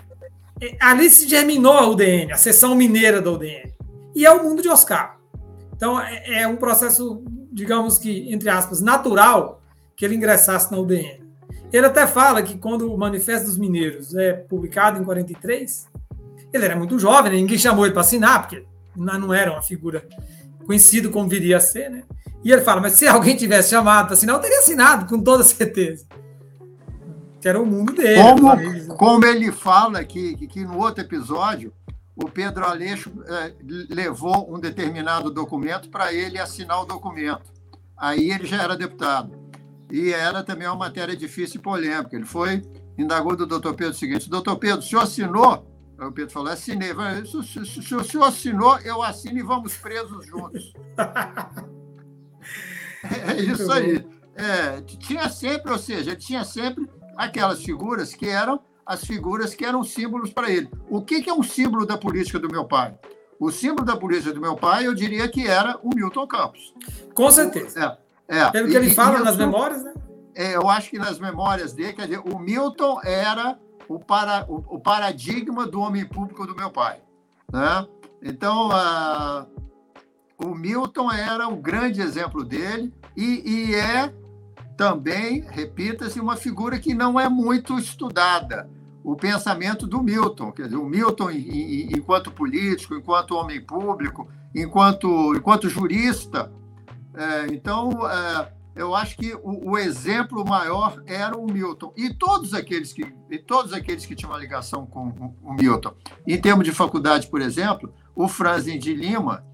é ali se germinou a UDN, a seção mineira da UDN. E é o mundo de Oscar. Então, é, é um processo, digamos que, entre aspas, natural que ele ingressasse na UDN. Ele até fala que quando o Manifesto dos Mineiros é publicado em 43, ele era muito jovem, né? ninguém chamou ele para assinar, porque não era uma figura conhecida como viria a ser, né? E ele fala, mas se alguém tivesse chamado para assinar, eu teria assinado, com toda certeza. Que era o mundo dele. Como, como ele fala que, que, que, no outro episódio, o Pedro Aleixo é, levou um determinado documento para ele assinar o documento. Aí ele já era deputado. E era também uma matéria difícil e polêmica. Ele foi, indagou do doutor Pedro o seguinte: doutor Pedro, o senhor assinou? Aí o Pedro falou: assinei. Se, se, se o senhor assinou, eu assino e vamos presos juntos. é isso aí. É, tinha sempre, ou seja, tinha sempre aquelas figuras que eram as figuras que eram símbolos para ele. O que, que é um símbolo da política do meu pai? O símbolo da política do meu pai, eu diria que era o Milton Campos. Com certeza. É. É, Pelo que ele fala nas memórias, né? É, eu acho que nas memórias dele, quer dizer, o Milton era o, para, o, o paradigma do homem público do meu pai. Né? Então, uh, o Milton era um grande exemplo dele e, e é também, repita-se, uma figura que não é muito estudada. O pensamento do Milton, quer dizer, o Milton, enquanto político, enquanto homem público, enquanto, enquanto jurista, é, então, é, eu acho que o, o, exemplo maior era o Milton. E todos aqueles que, e todos aqueles que tinham uma ligação com o, o Milton. Em termos de faculdade, por exemplo, o Franzin de Lima,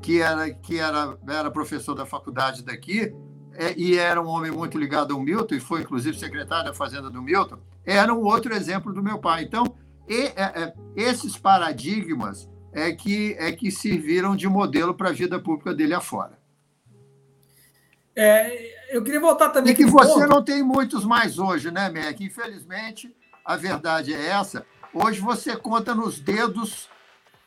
que era, que era, era professor da faculdade daqui, é, e era um homem muito ligado ao Milton, e foi inclusive secretário da Fazenda do Milton, era um outro exemplo do meu pai. Então, e, é, é, esses paradigmas é que, é que serviram de modelo para a vida pública dele afora. É, eu queria voltar também. E que você ponto. não tem muitos mais hoje, né, Mac? Infelizmente, a verdade é essa. Hoje você conta nos dedos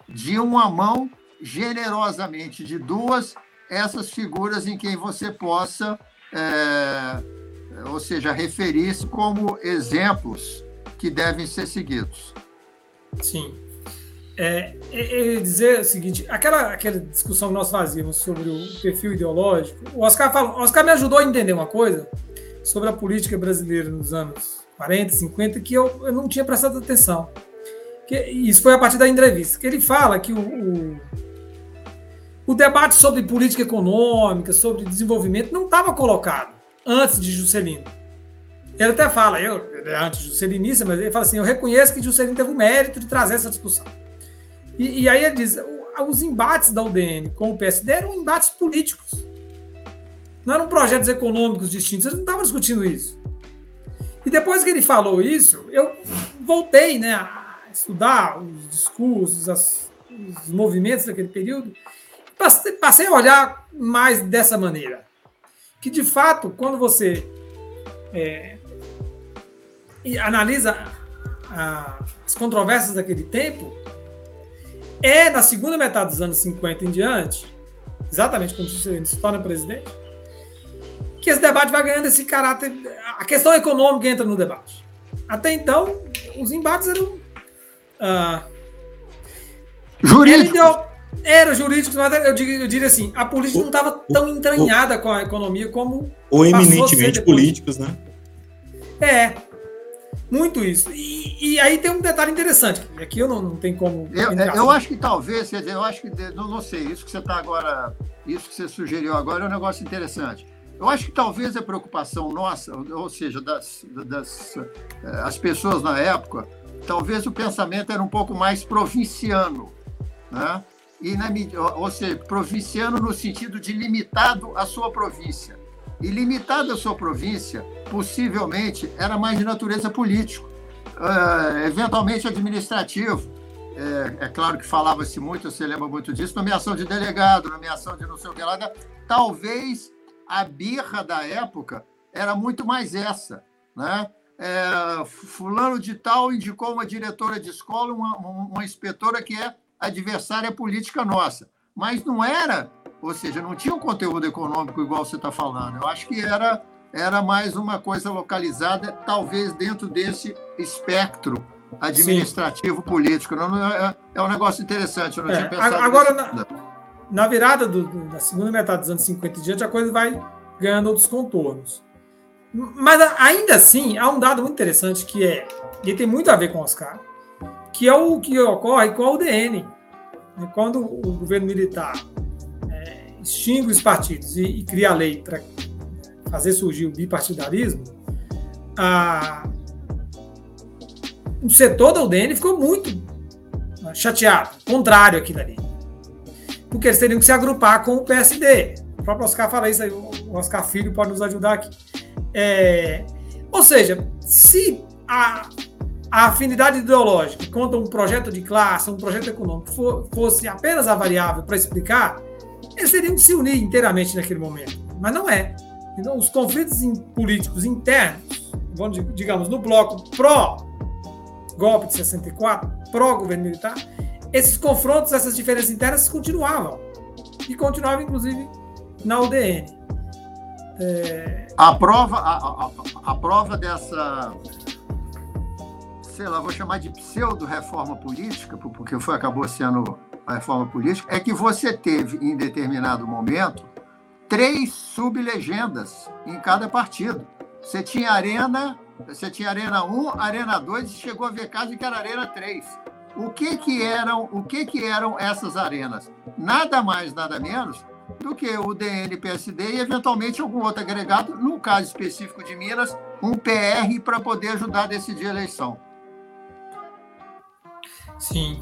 de uma mão, generosamente de duas, essas figuras em quem você possa, é, ou seja, referir-se como exemplos que devem ser seguidos. Sim. É, é, é, dizer o seguinte, aquela, aquela discussão que nós fazíamos sobre o perfil ideológico, o Oscar, falou, Oscar me ajudou a entender uma coisa sobre a política brasileira nos anos 40, 50, que eu, eu não tinha prestado atenção. Que, isso foi a partir da entrevista, que ele fala que o, o, o debate sobre política econômica, sobre desenvolvimento, não estava colocado antes de Juscelino. Ele até fala, eu, antes de Juscelinista, mas ele fala assim, eu reconheço que Juscelino teve o mérito de trazer essa discussão. E, e aí ele diz: os embates da UDN com o PSD eram embates políticos. Não eram projetos econômicos distintos, eles não estavam discutindo isso. E depois que ele falou isso, eu voltei né, a estudar os discursos, as, os movimentos daquele período, passei a olhar mais dessa maneira. Que, de fato, quando você é, analisa a, as controvérsias daquele tempo, é na segunda metade dos anos 50 em diante, exatamente quando ele se torna presidente, que esse debate vai ganhando esse caráter. A questão econômica entra no debate. Até então, os embates eram. Ah, jurídicos. Era jurídicos, mas eu diria, eu diria assim: a política não estava tão entranhada com a economia como. Ou eminentemente políticos, né? É, muito isso. E, e, aí tem um detalhe interessante, aqui eu não, não tenho como. Eu, eu acho que talvez, quer dizer, eu acho que, não, não sei, isso que você está agora, isso que você sugeriu agora é um negócio interessante. Eu acho que talvez a preocupação nossa, ou seja, das, das eh, as pessoas na época, talvez o pensamento era um pouco mais provinciano, né? E na, ou seja, provinciano no sentido de limitado à sua província. E limitado à sua província, possivelmente, era mais de natureza político, uh, eventualmente administrativo. É, é claro que falava-se muito, você lembra muito disso, nomeação de delegado, nomeação de não sei o que lá. Talvez a birra da época era muito mais essa, né? É, fulano de tal indicou uma diretora de escola, uma, uma inspetora que é adversária política nossa. Mas não era ou seja, não tinha um conteúdo econômico igual você está falando. Eu acho que era, era mais uma coisa localizada, talvez dentro desse espectro administrativo Sim. político. Não, é, é, um negócio interessante, eu não é, tinha pensado Agora, na, na, virada do, da segunda metade dos anos 50 diante, a coisa vai ganhando outros contornos. Mas ainda assim, há um dado muito interessante que é, e tem muito a ver com o Oscar, que é o que ocorre com a UDN. Quando o governo militar é, extingue os partidos e, e cria a lei para fazer surgir o bipartidarismo, a, um setor da UDN ficou muito chateado, contrário àquilo ali. Porque eles teriam que se agrupar com o PSD. O próprio Oscar fala isso aí, o Oscar Filho pode nos ajudar aqui. É, ou seja, se a, a afinidade ideológica contra um projeto de classe, um projeto econômico fosse apenas a variável para explicar, eles teriam que se unir inteiramente naquele momento. Mas não é. Então, os conflitos políticos internos, vamos, digamos, no bloco pró golpe de 64, pró-governo militar, esses confrontos, essas diferenças internas continuavam. E continuavam, inclusive, na UDN. É... A, prova, a, a, a prova dessa, sei lá, vou chamar de pseudo-reforma política, porque foi, acabou sendo a reforma política, é que você teve, em determinado momento, três sublegendas em cada partido. Você tinha Arena você tinha Arena 1, Arena 2 e chegou a ver caso que era Arena 3. O que que eram, o que que eram essas arenas? Nada mais, nada menos do que o DN, PSD e eventualmente algum outro agregado, no caso específico de Minas, um PR para poder ajudar a decidir a eleição. Sim.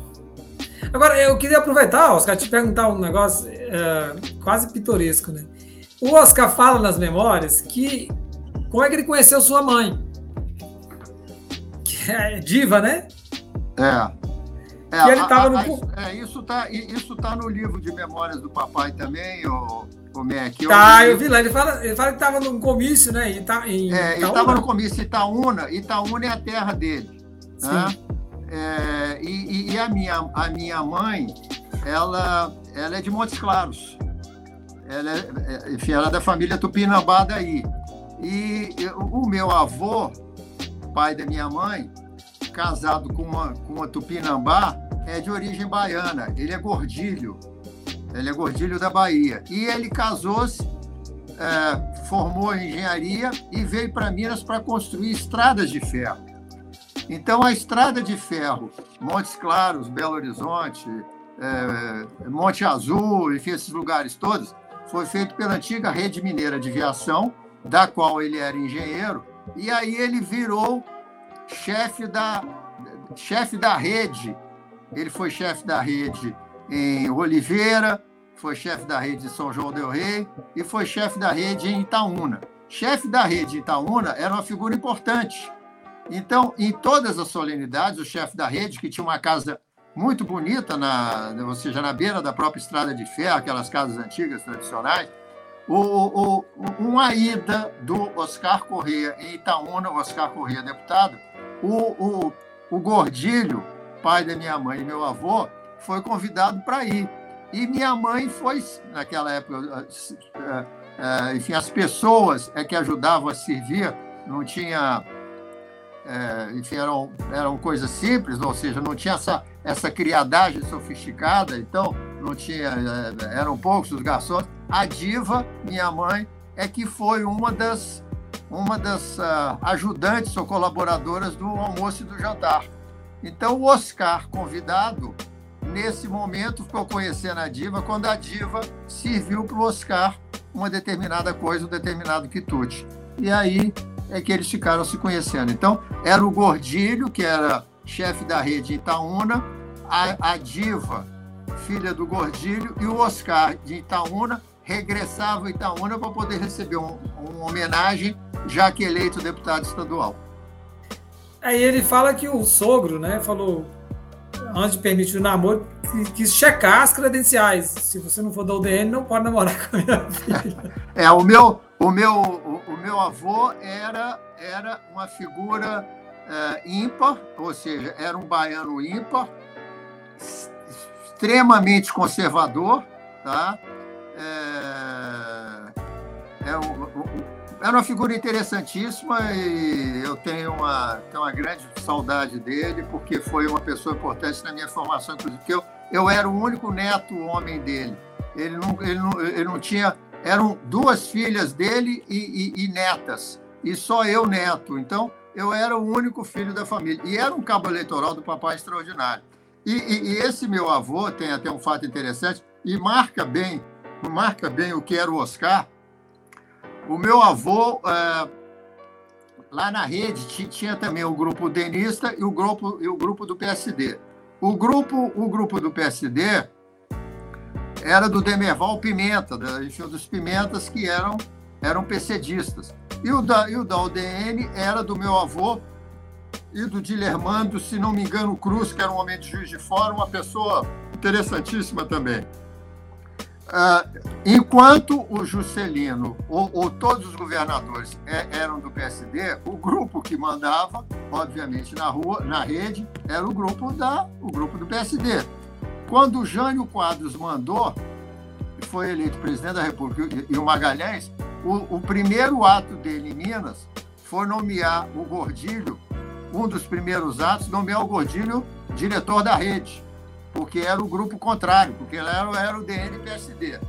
Agora, eu queria aproveitar, Oscar, te perguntar um negócio é, quase pitoresco, né? O Oscar fala nas memórias que como é que ele conheceu sua mãe? é diva, né? É. É, ele tava no... é, isso está isso tá no livro de memórias do papai também, o, o Mac. Tá, eu vi lá. Ele fala, ele fala que estava num comício, né? Ita, em é, ele estava no comício Itaúna. Itaúna é a terra dele. Né? É, e, e, a, minha, a minha mãe, ela, ela é de Montes Claros. Ela é, é enfim, ela é da família Tupinambá daí. E o meu avô, pai da minha mãe, casado com uma, com uma tupinambá, é de origem baiana. Ele é gordilho. Ele é gordilho da Bahia. E ele casou-se, é, formou engenharia e veio para Minas para construir estradas de ferro. Então, a estrada de ferro, Montes Claros, Belo Horizonte, é, Monte Azul, enfim, esses lugares todos, foi feito pela antiga rede mineira de viação, da qual ele era engenheiro, e aí ele virou chefe da, chefe da rede. Ele foi chefe da rede em Oliveira, foi chefe da rede de São João del Rei e foi chefe da rede em Itaúna. Chefe da rede em Itaúna era uma figura importante. Então, em todas as solenidades, o chefe da rede, que tinha uma casa muito bonita, na, ou seja, na beira da própria estrada de ferro, aquelas casas antigas, tradicionais, o, o, uma ida do Oscar Corrêa em Itaúna, Oscar Corrêa deputado, o, o, o Gordilho, pai da minha mãe e meu avô, foi convidado para ir. E minha mãe foi, naquela época, eh, eh, enfim, as pessoas é que ajudavam a servir, não tinha, é, enfim, eram, eram coisas simples, ou seja, não tinha essa, essa criadagem sofisticada, então não tinha, eram poucos os garçons a diva, minha mãe, é que foi uma das, uma das uh, ajudantes ou colaboradoras do almoço e do jantar. Então, o Oscar, convidado, nesse momento ficou conhecendo a diva, quando a diva serviu para o Oscar uma determinada coisa, um determinado quitute. E aí é que eles ficaram se conhecendo. Então, era o Gordilho, que era chefe da rede Itaúna, a, a diva, filha do Gordilho, e o Oscar de Itaúna, regressava ao Itaúna para poder receber um, uma homenagem, já que eleito deputado estadual. Aí ele fala que o sogro, né, falou, antes de permitir o namoro, quis checar as credenciais. Se você não for da UDN, não pode namorar com a minha filha. é, o meu, o meu, o, o meu avô era, era uma figura é, ímpar, ou seja, era um baiano ímpar, extremamente conservador, tá? é, é um, era uma figura interessantíssima e eu tenho uma, tenho uma grande saudade dele, porque foi uma pessoa importante na minha formação, inclusive, porque eu, eu era o único neto homem dele. Ele não, ele não, ele não tinha. Eram duas filhas dele e, e, e netas, e só eu neto. Então, eu era o único filho da família. E era um cabo eleitoral do papai extraordinário. E, e, e, esse meu avô tem até um fato interessante e marca bem, marca bem o que era o Oscar. O meu avô, é, lá na rede, tinha também o grupo denista e o grupo, e o grupo do PSD. O grupo, o grupo do PSD era do Demerval Pimenta, da região dos Pimentas, que eram, eram PCDistas. E o, da, e o da UDN era do meu avô e do Dilermando, se não me engano, Cruz, que era um homem de juiz de fora, uma pessoa interessantíssima também. Uh, enquanto o Juscelino ou, ou, todos os governadores é, eram do PSD, o grupo que mandava, obviamente, na rua, na rede, era o grupo da, o grupo do PSD. Quando o Jânio Quadros mandou, foi eleito presidente da República e o Magalhães, o, o primeiro ato dele em Minas foi nomear o Gordilho, um dos primeiros atos, nomear o Gordilho diretor da rede porque era o grupo contrário, porque era, era o DN-PSD.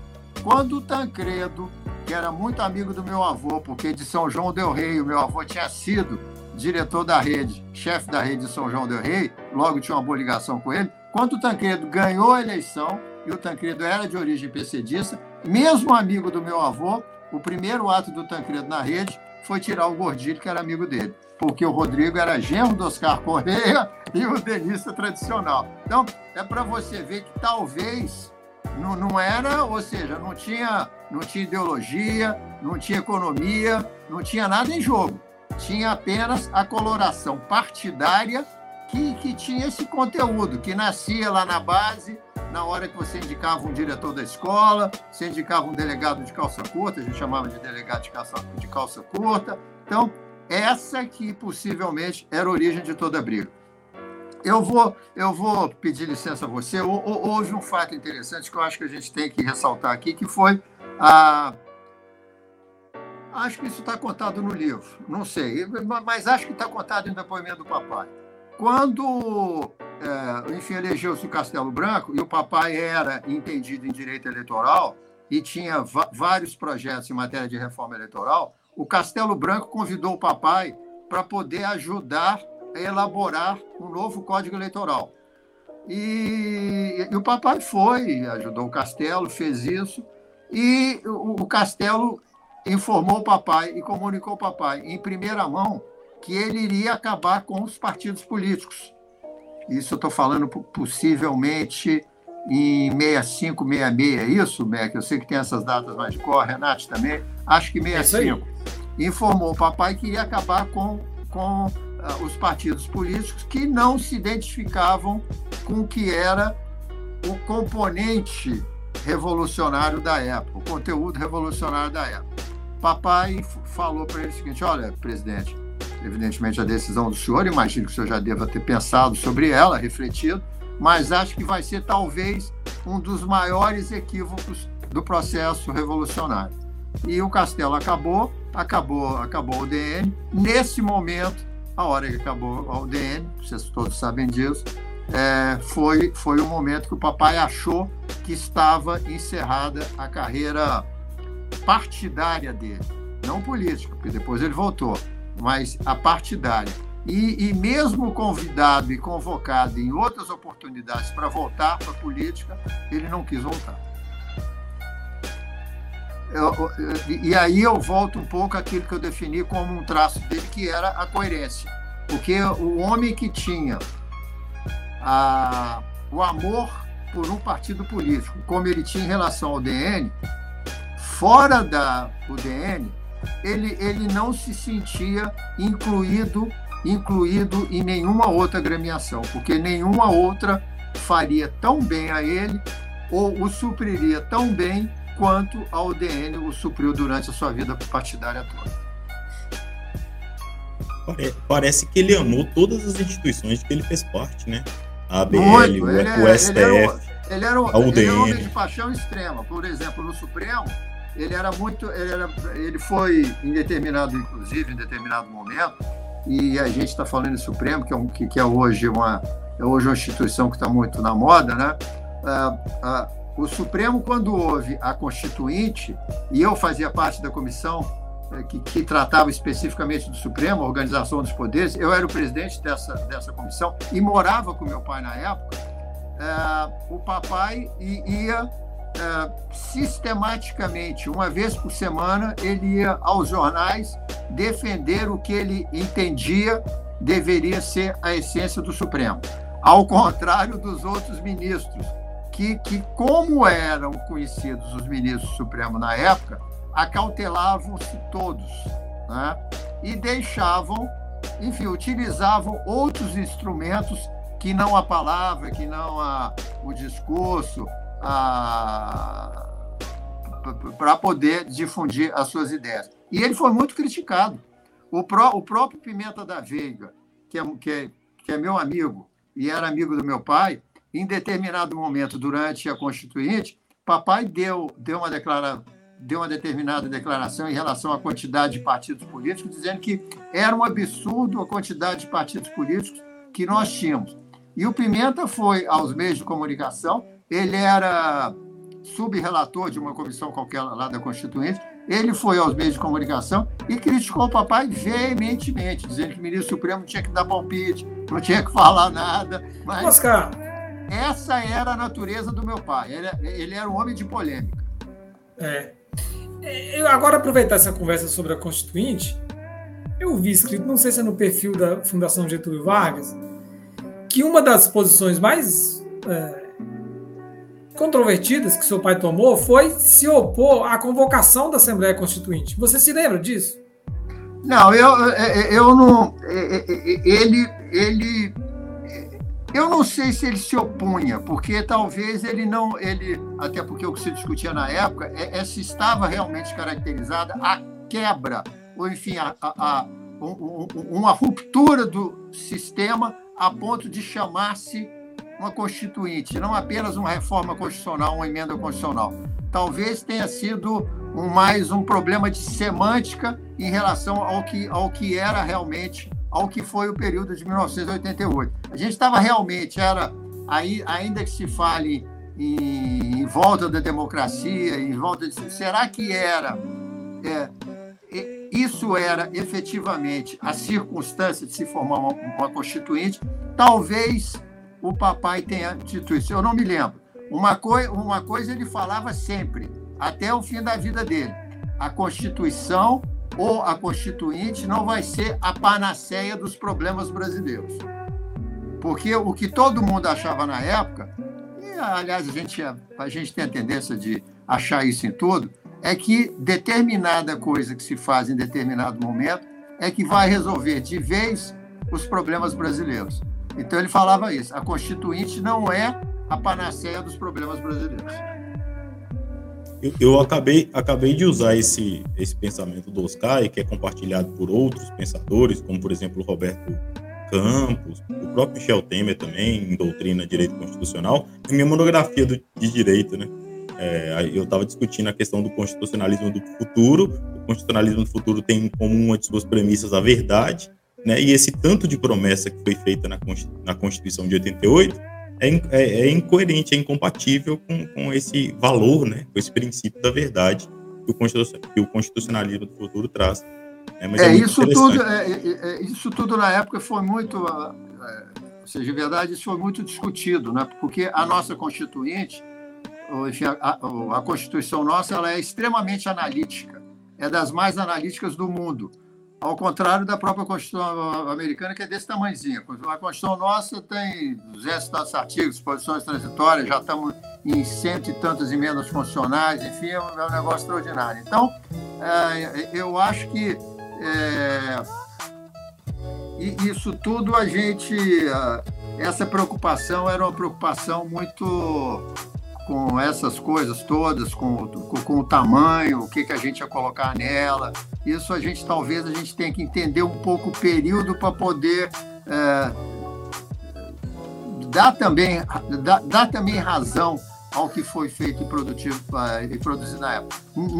Quando o Tancredo, que era muito amigo do meu avô, porque de São João del Rei, o meu avô tinha sido diretor da rede, chefe da rede de São João del Rei, logo tinha uma boa ligação com ele. Quando o Tancredo ganhou a eleição, e o Tancredo era de origem PCDista, mesmo amigo do meu avô, o primeiro ato do Tancredo na rede foi tirar o Gordilho, que era amigo dele, porque o Rodrigo era genro do Oscar Correia e o denista tradicional. Então, é para você ver que talvez não, não era, ou seja, não tinha, não tinha ideologia, não tinha economia, não tinha nada em jogo. Tinha apenas a coloração partidária que, que tinha esse conteúdo, que nascia lá na base, na hora que você indicava um diretor da escola, você indicava um delegado de calça curta, a gente chamava de delegado de calça, de calça curta. Então, essa que possivelmente era a origem de toda a briga. Eu vou, eu vou pedir licença a você. Houve um fato interessante que eu acho que a gente tem que ressaltar aqui, que foi a. Acho que isso está contado no livro, não sei, mas acho que está contado em depoimento do papai. Quando, é, enfim, elegeu-se o Castelo Branco, e o papai era entendido em direito eleitoral e tinha vários projetos em matéria de reforma eleitoral, o Castelo Branco convidou o papai para poder ajudar elaborar um novo Código Eleitoral. E, e, o papai foi, ajudou o Castelo, fez isso, e o, o Castelo informou o papai e comunicou ao papai, em primeira mão, que ele iria acabar com os partidos políticos. Isso eu estou falando possivelmente em 65, 66, é isso, Beck? Eu sei que tem essas datas mais de cor, Renato também. Acho que 65. É informou o papai que iria acabar com, com ah, os partidos políticos que não se identificavam com o que era o componente revolucionário da época, o conteúdo revolucionário da época. Papai falou para ele o seguinte: olha, presidente, evidentemente a decisão do senhor, imagino que o senhor já deva ter pensado sobre ela, refletido, mas acho que vai ser talvez um dos maiores equívocos do processo revolucionário. E o Castelo acabou, acabou, acabou o DN. Nesse momento, a hora que acabou a UDN, vocês todos sabem disso, é, foi, foi o momento que o papai achou que estava encerrada a carreira partidária dele, não política, porque depois ele voltou, mas a partidária. E, e mesmo convidado e convocado em outras oportunidades para voltar para a política, ele não quis voltar. Eu, e aí eu volto um pouco àquilo que eu defini como um traço dele, que era a coerência. Porque o homem que tinha a, o amor por um partido político, como ele tinha em relação ao DN, fora da UDN, ele, ele não se sentia incluído incluído em nenhuma outra gremiação, porque nenhuma outra faria tão bem a ele ou o supriria tão bem quanto a UDN o supriu durante a sua vida partidária toda. Parece que ele amou todas as instituições que ele fez parte, né? A ABL, o, o, STF. Ele era, ele era, um, ele era um homem de paixão extrema. Por exemplo, no Supremo, ele era muito. Ele, era, ele foi em determinado, inclusive, em determinado momento, e a gente está falando em Supremo, que é, um, que, que é hoje uma é hoje uma instituição que está muito na moda, né? Ah, ah, o Supremo, quando houve a Constituinte, e eu fazia parte da comissão eh, que, que, tratava especificamente do Supremo, a Organização dos Poderes, eu era o presidente dessa, dessa comissão e morava com meu pai na época, é, o papai ia é, sistematicamente, uma vez por semana, ele ia aos jornais defender o que ele entendia deveria ser a essência do Supremo. Ao contrário dos outros ministros, que, que como eram conhecidos os ministros do Supremo na época, acautelavam-se todos né? e deixavam, enfim, utilizavam outros instrumentos que não a palavra, que não a, o discurso, para poder difundir as suas ideias. E ele foi muito criticado. O, pró, o próprio Pimenta da Veiga, que é, que, é, que é meu amigo e era amigo do meu pai, em determinado momento, durante a Constituinte, papai deu, deu, uma, declara, deu uma determinada declaração em relação à quantidade de partidos políticos, dizendo que era um absurdo a quantidade de partidos políticos que nós tínhamos. E o Pimenta foi aos meios de comunicação, ele era subrelator de uma comissão qualquer lá da Constituinte, ele foi aos meios de comunicação e criticou o papai veementemente, dizendo que o ministro Supremo tinha que dar palpite, não tinha que falar nada. Mas Oscar. essa era a natureza do meu pai. Ele, ele era um homem de polêmica. É. Eu agora aproveitar essa conversa sobre a Constituinte, eu vi escrito, não sei se é no perfil da Fundação Getúlio Vargas, que uma das posições mais é, controvertidas que seu pai tomou foi se opor à convocação da Assembleia Constituinte. Você se lembra disso? Não, eu, eu não. Ele, ele, eu não sei se ele se opunha, porque talvez ele não, ele, até porque o que se discutia na época é, é se estava realmente caracterizada a quebra, ou enfim, a, a, a uma ruptura do sistema a ponto de chamar-se uma constituinte, não apenas uma reforma constitucional, uma emenda constitucional. Talvez tenha sido um, mais um problema de semântica em relação ao que, ao que era realmente, ao que foi o período de 1988. A gente estava realmente, era aí, ainda que se fale em, em, volta da democracia, em volta de. Será que era. É, isso era efetivamente a circunstância de se formar uma, uma constituinte? Talvez o papai tenha dito isso. Eu não me lembro. Uma, coi uma coisa ele falava sempre, até o fim da vida dele: a Constituição ou a Constituinte não vai ser a panaceia dos problemas brasileiros. Porque o que todo mundo achava na época, e aliás a gente, a gente tem a tendência de achar isso em tudo, é que determinada coisa que se faz em determinado momento é que vai resolver de vez os problemas brasileiros. Então ele falava isso: a Constituinte não é a panaceia dos problemas brasileiros. Eu, eu, acabei, acabei de usar esse, esse pensamento do Oscar, que é compartilhado por outros pensadores, como por exemplo o Roberto Campos, o próprio Michel Temer também, em Doutrina Direito Constitucional, em minha monografia do, de Direito, né? É, eu estava discutindo a questão do constitucionalismo do futuro. O constitucionalismo do futuro tem como uma de suas premissas a verdade, né? E esse tanto de promessa que foi feita na, na Constituição de 88 é, é, é incoerente, é incompatível com, com esse valor, né? com esse princípio da verdade que o, que o constitucionalismo do futuro traz. Né? Mas é, é isso, tudo, é, é, é, isso tudo na época foi muito. ou seja, de verdade, isso foi muito discutido, né? porque a nossa Constituinte, enfim, a, a, a Constituição nossa, ela é extremamente analítica, é das mais analíticas do mundo ao contrário da própria Constituição americana, que é desse tamanhozinho. A Constituição nossa tem 200 artigos, posições transitórias, já estamos em cento e tantas emendas funcionais, enfim, é um, é negócio extraordinário. Então, é, eu acho que é, isso tudo a gente. Essa preocupação era uma preocupação muito com essas coisas todas, com, com, com, o tamanho, o que, que a gente ia colocar nela. Isso a gente talvez a gente tenha que entender um pouco o período para poder é, dá também, dá, dá também razão ao que foi feito e, produtivo, uh, e produzido na época.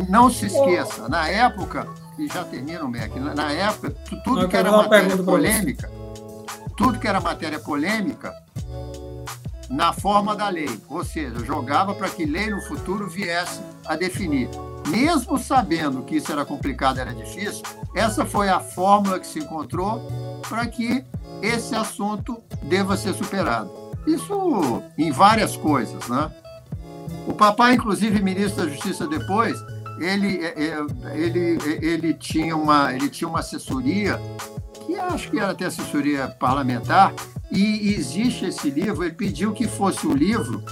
Não se esqueça, na época, e já termina o MEC, na época, tudo que era matéria polêmica, tudo que era matéria polêmica, na forma da lei, ou seja, jogava para que lei no futuro viesse a definir. Mesmo sabendo que isso era complicado, era difícil, essa foi a fórmula que se encontrou para que esse assunto deva ser superado. Isso em várias coisas, né? O papai, inclusive ministro da Justiça depois, ele, é, é, ele, ele, tinha uma, ele tinha uma assessoria, que acho que era até assessoria parlamentar, e existe esse livro, ele pediu que fosse um livro,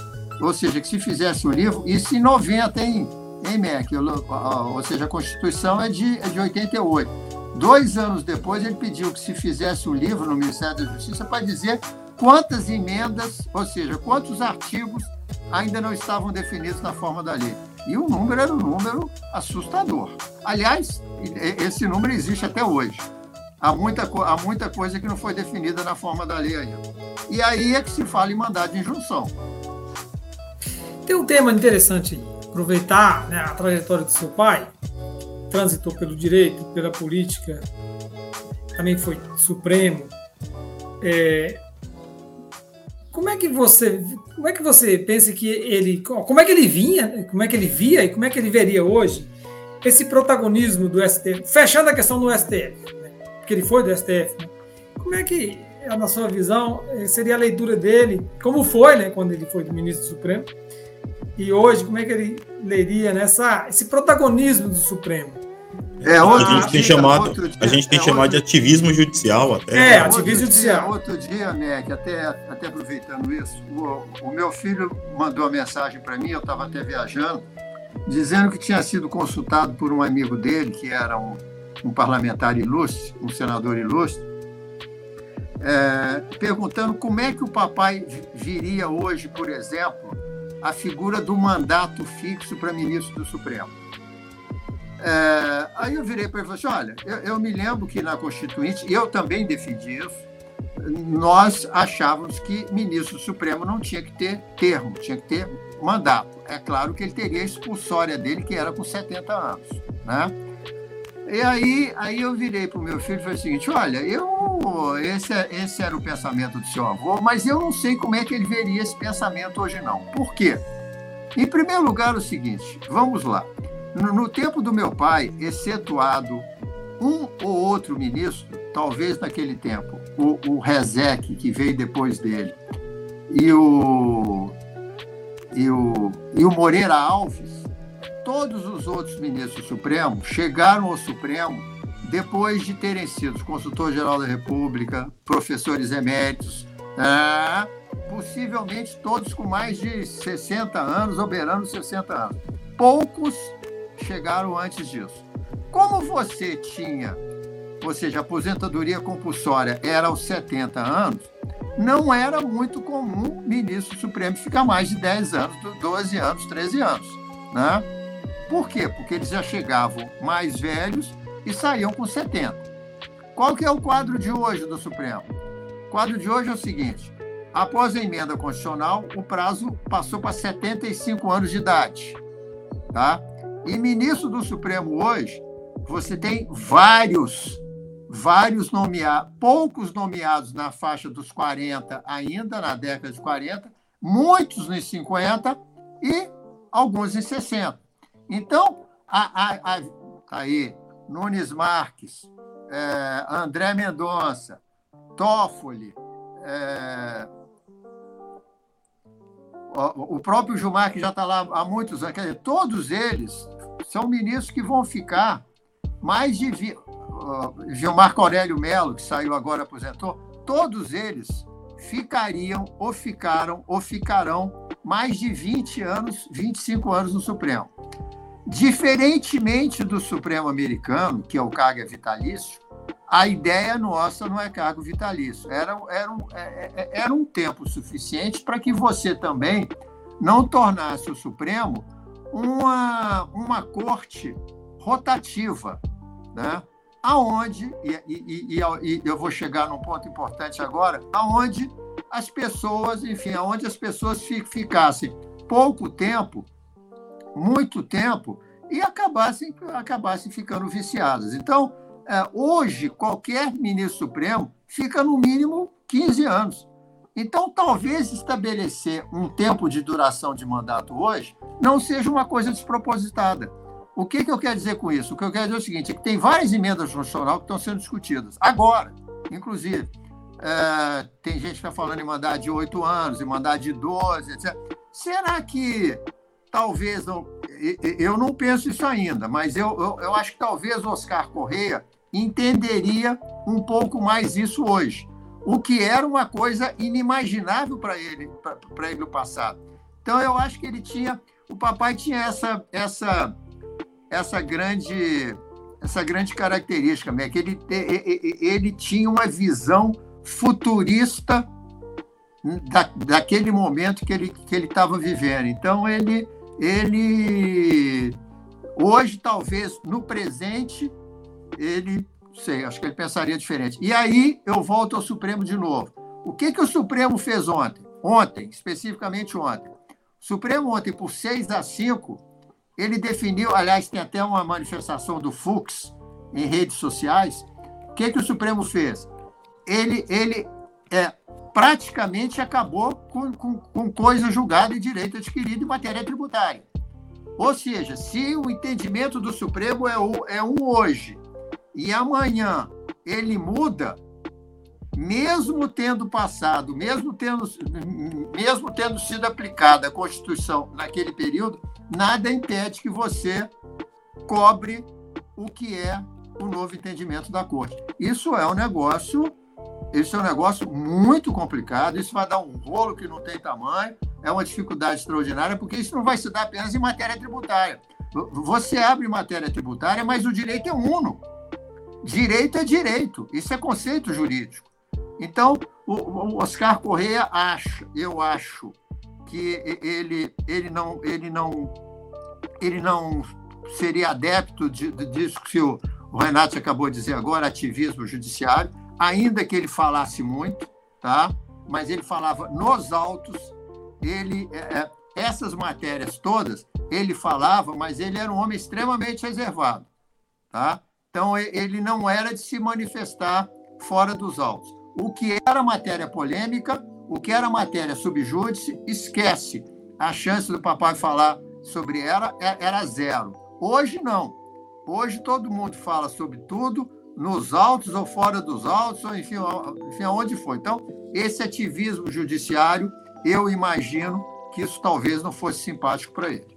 ou seja, que se fizesse um livro, isso em 90, em, em MEC, ou seja, a Constituição é de, é de 88. Dois anos depois, ele pediu que se fizesse um livro no Ministério da Justiça para dizer quantas emendas, ou seja, quantos artigos ainda não estavam definidos na forma da lei. E o número era um número assustador. Aliás, esse número existe até hoje. Há muita, há muita coisa que não foi definida na forma da lei ainda. E aí é que se fala em mandado de injunção. Tem um tema interessante aproveitar né, a trajetória do seu pai, transitou pelo direito, pela política, também foi Supremo. É, como é que você, como é que você pensa que ele, como é que ele vinha, como é que ele via e como é que ele veria hoje esse protagonismo do STF, fechando a questão do STF? Porque ele foi do STF. Né? Como é que, na sua visão, seria a leitura dele, como foi, né, quando ele foi do ministro do Supremo, e hoje como é que ele leria nessa esse protagonismo do Supremo? É, a gente tem chamado, dia, a gente tem é chamado outro... de ativismo judicial até. É, ativismo judicial. outro dia, Mac, até, até aproveitando isso, o, o meu filho mandou uma mensagem para mim, eu estava até viajando, dizendo que tinha sido consultado por um amigo dele, que era um, um parlamentar ilustre, um senador ilustre, é, perguntando como é que o papai viria hoje, por exemplo, a figura do mandato fixo para ministro do Supremo. É, aí eu virei para ele e falei assim: olha, eu, eu, me lembro que na Constituinte, eu também defendi isso, nós achávamos que ministro supremo não tinha que ter termo, tinha que ter mandato. É claro que ele teria a expulsória dele, que era com 70 anos. Né? E aí, aí eu virei para o meu filho e falei o seguinte: olha, eu, esse, é, esse era o pensamento do seu avô, mas eu não sei como é que ele veria esse pensamento hoje, não. Por quê? Em primeiro lugar, o seguinte: vamos lá. No, no tempo do meu pai, excetuado um ou outro ministro, talvez naquele tempo, o, o Rezec, que veio depois dele, e o, e o, e o Moreira Alves, todos os outros ministros supremos chegaram ao Supremo depois de terem sido consultor-geral da República, professores eméritos, é, possivelmente todos com mais de 60 anos, ou beirando 60 anos. Poucos chegaram antes disso. Como você tinha, ou seja, aposentadoria compulsória era aos 70 anos, não era muito comum ministro supremo ficar mais de 10 anos, 12 anos, 13 anos. Né? Por quê? Porque eles já chegavam mais velhos e saíam com 70. Qual que é o quadro de hoje do Supremo? O quadro de hoje é o seguinte: após a emenda constitucional, o prazo passou para 75 anos de idade. Tá? E ministro do Supremo hoje, você tem vários, vários nomeados, poucos nomeados na faixa dos 40 ainda, na década de 40, muitos nos 50 e alguns em 60. Então, a, a, a, aí, Nunes Marques, é, André Mendonça, Toffoli, é, o próprio Gilmar, que já está lá há muitos anos, quer dizer, todos eles são ministros que vão ficar mais de. Vi... Gilmar Aurélio Melo, que saiu agora, aposentou, todos eles ficariam, ou ficaram, ou ficarão mais de 20 anos, 25 anos no Supremo. Diferentemente do Supremo americano, que é o cargo vitalício, a ideia nossa não é cargo vitalício. Era, era, um, é, é, é, era um tempo suficiente para que você também não tornasse o Supremo uma, uma corte rotativa, né? aonde, e, e, e, e, eu vou chegar num ponto importante agora, aonde as pessoas, enfim, aonde as pessoas ficassem pouco tempo, muito tempo, e acabassem, acabassem ficando viciadas. Então, é, hoje, qualquer ministro supremo fica no mínimo 15 anos. Então, talvez estabelecer um tempo de duração de mandato hoje não seja uma coisa despropositada. O que, que eu quero dizer com isso? O que eu quero dizer é o seguinte: é que tem várias emendas constitucionais que estão sendo discutidas. Agora, inclusive, é, tem gente que está falando em mandar de oito anos, em mandar de 12, etc. Será que talvez não. Eu não penso isso ainda, mas eu, eu, eu acho que talvez Oscar Correia entenderia um pouco mais isso hoje, o que era uma coisa inimaginável para ele, para ele no passado. Então eu acho que ele tinha, o papai tinha essa essa essa grande essa grande característica, né? que ele, ele tinha uma visão futurista da, daquele momento que ele que ele estava vivendo. Então ele ele hoje talvez no presente ele sei, acho que ele pensaria diferente. E aí eu volto ao Supremo de novo. O que que o Supremo fez ontem? Ontem, especificamente ontem. O Supremo ontem por 6 a 5, ele definiu, aliás, tem até uma manifestação do Fux em redes sociais. O que que o Supremo fez? Ele ele é praticamente acabou com, com, com coisa julgada e direito adquirido em matéria tributária. Ou seja, se o entendimento do Supremo é, o, é um hoje e amanhã ele muda, mesmo tendo passado, mesmo tendo, mesmo tendo sido aplicada a Constituição naquele período, nada impede que você cobre o que é o novo entendimento da Corte. Isso é um negócio isso é um negócio muito complicado, isso vai dar um rolo que não tem tamanho, é uma dificuldade extraordinária, porque isso não vai se dar apenas em matéria tributária. Você abre matéria tributária, mas o direito é uno. Direito é direito, isso é conceito jurídico. Então, o Oscar Correia acha, eu acho, que ele, ele, não, ele, não, ele não seria adepto de, de, disso que o Renato acabou de dizer agora, ativismo judiciário ainda que ele falasse muito, tá? Mas ele falava nos autos, ele é, é, essas matérias todas, ele falava, mas ele era um homem extremamente reservado, tá? Então ele não era de se manifestar fora dos autos. O que era matéria polêmica, o que era matéria subjúdice, esquece. A chance do papai falar sobre ela é, era zero. Hoje não. Hoje todo mundo fala sobre tudo, nos autos ou fora dos autos, ou enfim, enfim, aonde foi. Então, esse ativismo judiciário, eu imagino que isso talvez não fosse simpático para ele.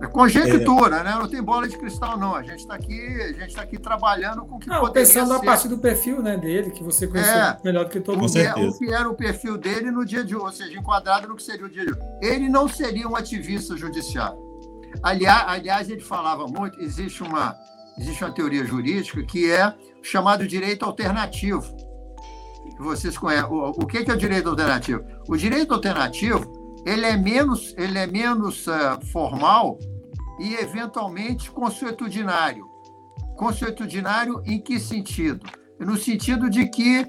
É conjectura, é... né? Não tem bola de cristal, não. A gente está aqui, a gente está aqui trabalhando com o que não, poderia pensando ser. a partir do perfil, né, dele, que você conhece é, melhor do que todo mundo. É, o que era o perfil dele no dia de hoje, ou seja, enquadrado no que seria o dia de hoje. Ele não seria um ativista judiciário. Aliás, aliás, ele falava muito, existe uma, existe uma teoria jurídica que é chamado direito alternativo. Vocês conhecem. O, o que é o direito alternativo? O direito alternativo ele é menos, ele é menos uh, formal e, eventualmente, consuetudinário. Consuetudinário em que sentido? No sentido de que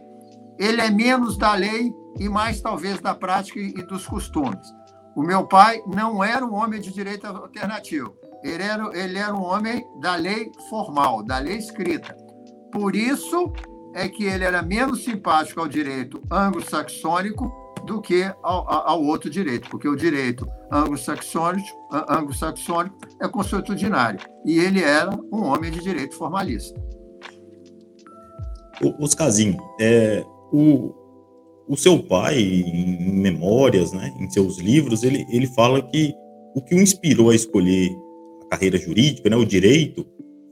ele é menos da lei e mais, talvez, da prática e dos costumes. O meu pai não era um homem de direito alternativo. Ele era, ele era um homem da lei formal, da lei escrita. Por isso é que ele era menos simpático ao direito anglo-saxônico do que ao, ao, outro direito, porque o direito anglo-saxônico anglo é consuetudinário e ele era um homem de direito formalista. Oscarzinho, é, o, o seu pai, em memórias, né, em seus livros, ele, ele fala que o que o inspirou a escolher a carreira jurídica, né, o direito,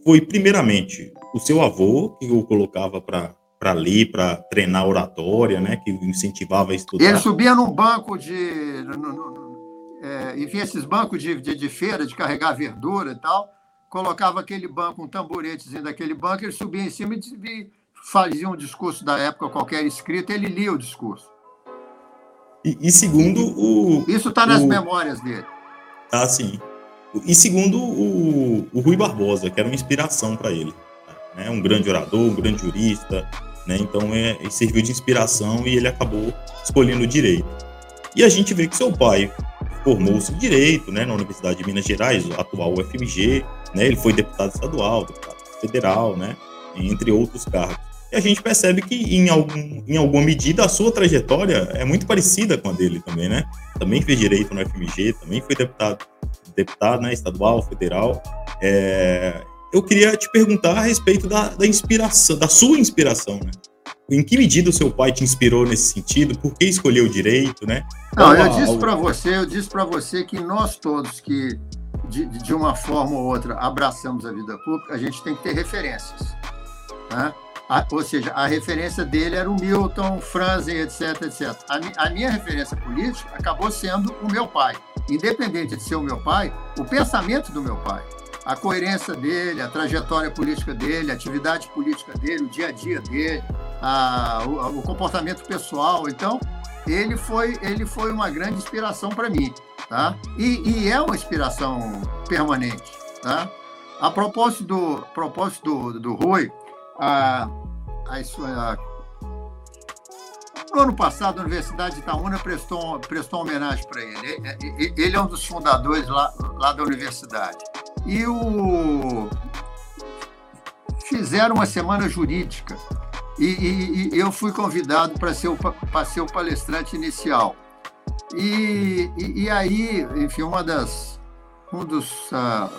foi primeiramente o seu avô, que o colocava para ler, para treinar oratória, né, que incentivava a estudar. Ele subia num banco de, no, no, no, é, enfim, esses bancos de, de, de, feira, de carregar verdura e tal, colocava aquele banco, um tamboretezinho daquele banco, ele subia em cima e, fazia um discurso da época qualquer escrito, ele lia o discurso. E, e segundo o. Isso está nas o, memórias dele. Tá, sim. E segundo o, o Rui Barbosa, que era uma inspiração para ele. Né? Um grande orador, um grande jurista, né? Então é, serviu de inspiração e ele acabou escolhendo o direito. E a gente vê que seu pai formou-se em direito, né, na Universidade de Minas Gerais, atual UFMG, né? Ele foi deputado estadual, deputado federal, né? Entre outros cargos. E a gente percebe que, em, algum, em alguma medida, a sua trajetória é muito parecida com a dele também, né? Também fez direito no FMG, também foi deputado, deputado né, estadual, federal. É, eu queria te perguntar a respeito da, da inspiração, da sua inspiração, né? Em que medida o seu pai te inspirou nesse sentido? Por que escolheu o direito, né? Não, eu disse para você, eu disse para você que nós todos que de, de uma forma ou outra abraçamos a vida pública, a gente tem que ter referências, né? A, ou seja, a referência dele era o Milton, Franzen, etc, etc. A, a, minha referência política acabou sendo o meu pai. Independente de ser o meu pai, o pensamento do meu pai, a coerência dele, a trajetória política dele, a atividade política dele, o dia a dia dele, a, o, o, comportamento pessoal. Então, ele foi, ele foi uma grande inspiração para mim. Tá? E, e, é uma inspiração permanente. Tá? A propósito do, propósito do, do Rui, a, a, a, no ano passado, a Universidade de Itaúna prestou, prestou homenagem para ele. Ele é um dos fundadores lá, lá da universidade. E o... fizeram uma semana jurídica. E, e, e eu fui convidado para ser, o, ser o palestrante inicial. E, e, aí, enfim, uma das, um dos uh,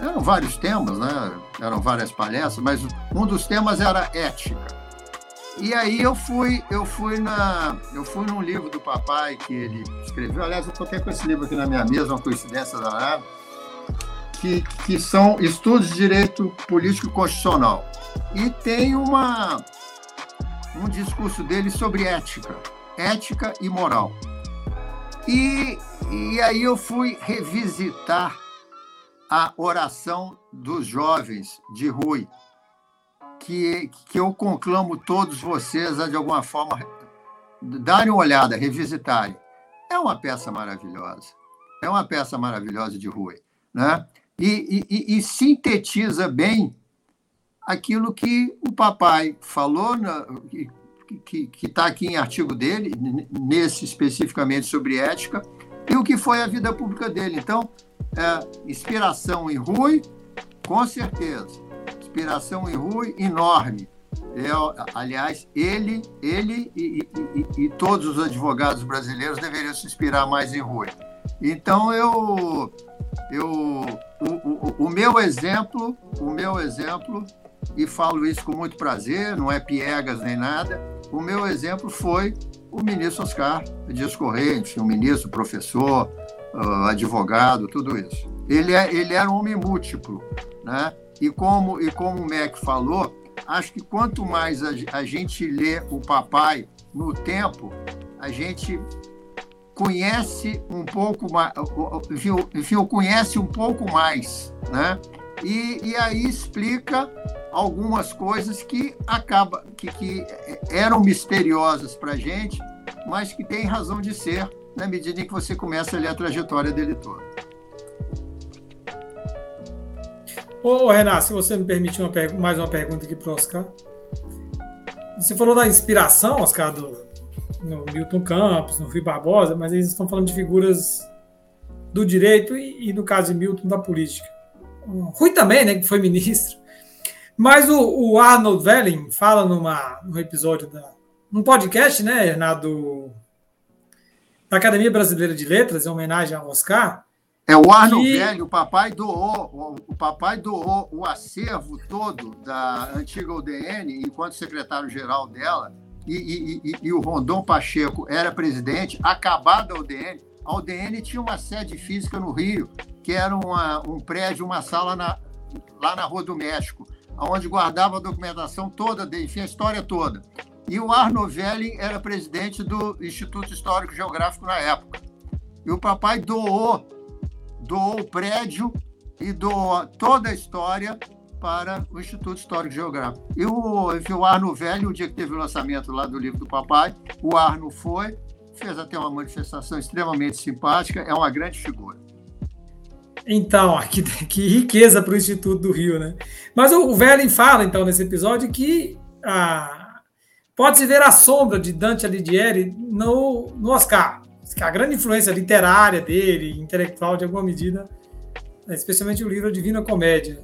eram vários temas, né? Eram várias palestras, mas um dos temas era ética. E aí eu fui, eu fui na, eu fui num livro do papai que ele escreveu. Aliás, eu estou com esse livro aqui na minha mesa, uma coincidência danada, que, que são estudos de direito político constitucional. E tem uma um discurso dele sobre ética, ética e moral. E, e aí eu fui revisitar a oração dos jovens de Rui, que, que eu conclamo todos vocês a, de alguma forma, darem uma olhada, revisitarem. É uma peça maravilhosa. É uma peça maravilhosa de Rui. Né? E, e, e sintetiza bem aquilo que o papai falou, na, que está aqui em artigo dele, nesse especificamente sobre ética, e o que foi a vida pública dele. Então, é, inspiração em Rui, com certeza. Inspiração em Rui, enorme. É, aliás, ele, ele e, e, e, todos os advogados brasileiros deveriam se inspirar mais em Rui. Então eu, eu o, o, o, meu exemplo, o meu exemplo, e falo isso com muito prazer, não é piegas nem nada. O meu exemplo foi o ministro Oscar Dias Correia, um ministro, professor, uh, advogado, tudo isso. Ele, é, ele era um homem múltiplo, né? E como, e como o Mac falou, acho que quanto mais a, a gente lê o papai no tempo, a gente conhece um pouco mais, enfim, conhece um pouco mais, né? E, e aí explica algumas coisas que acaba que, que eram misteriosas para gente, mas que têm razão de ser na medida em que você começa a ler a trajetória dele toda. Ô, Renato, se você me permitir uma mais uma pergunta aqui para o Oscar. Você falou da inspiração, Oscar, do, no Milton Campos, no Rui Barbosa, mas eles estão falando de figuras do direito e, e no caso de Milton, da política. O Rui também, né, que foi ministro. Mas o, o Arnold Velling fala numa, num episódio da, num podcast, né, Renato, da Academia Brasileira de Letras, em homenagem ao Oscar. É o Arnold que... Velho, o papai doou, o, o papai doou o acervo todo da antiga UDN enquanto secretário-geral dela, e, e, e, e, o Rondon Pacheco era presidente, acabada a UDN, a UDN tinha uma sede física no Rio, que era uma, um prédio, uma sala na, lá na Rua do México, onde guardava a documentação toda, enfim, a história toda. E o Arno Velling era presidente do Instituto Histórico Geográfico na época. E o papai doou, doou o prédio e doou toda a história para o Instituto Histórico Geográfico. E o, enfim, o Arno Velho, o dia que teve o lançamento lá do livro do papai, o Arno foi, fez até uma manifestação extremamente simpática, é uma grande figura. Então, que, que riqueza para o Instituto do Rio, né? Mas o, o Velling fala, então, nesse episódio, que a, pode-se ver a sombra de Dante Alighieri no, no Oscar. A grande influência literária dele, intelectual de alguma medida, né, especialmente o livro Divina Comédia.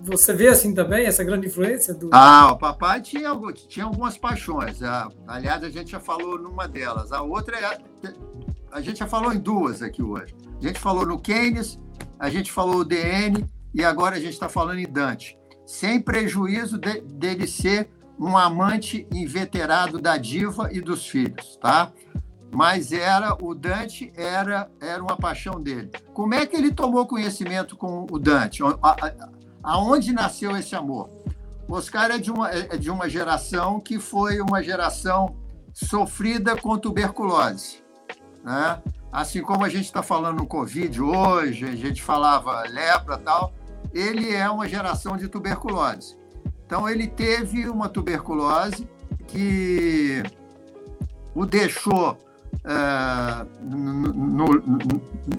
Você vê assim também essa grande influência do. Ah, o papai tinha, tinha algumas paixões. Aliás, a gente já falou numa delas. A outra é. A gente já falou em duas aqui hoje. A gente falou no Keynes, a gente falou o DN e agora a gente está falando em Dante. Sem prejuízo de, dele ser um amante inveterado da diva e dos filhos, tá? Mas era o Dante era era uma paixão dele. Como é que ele tomou conhecimento com o Dante? Aonde nasceu esse amor? Oscar é de uma, é de uma geração que foi uma geração sofrida com tuberculose. Né? Assim como a gente está falando no Covid hoje, a gente falava lepra tal, ele é uma geração de tuberculose. Então, ele teve uma tuberculose que o deixou é, no,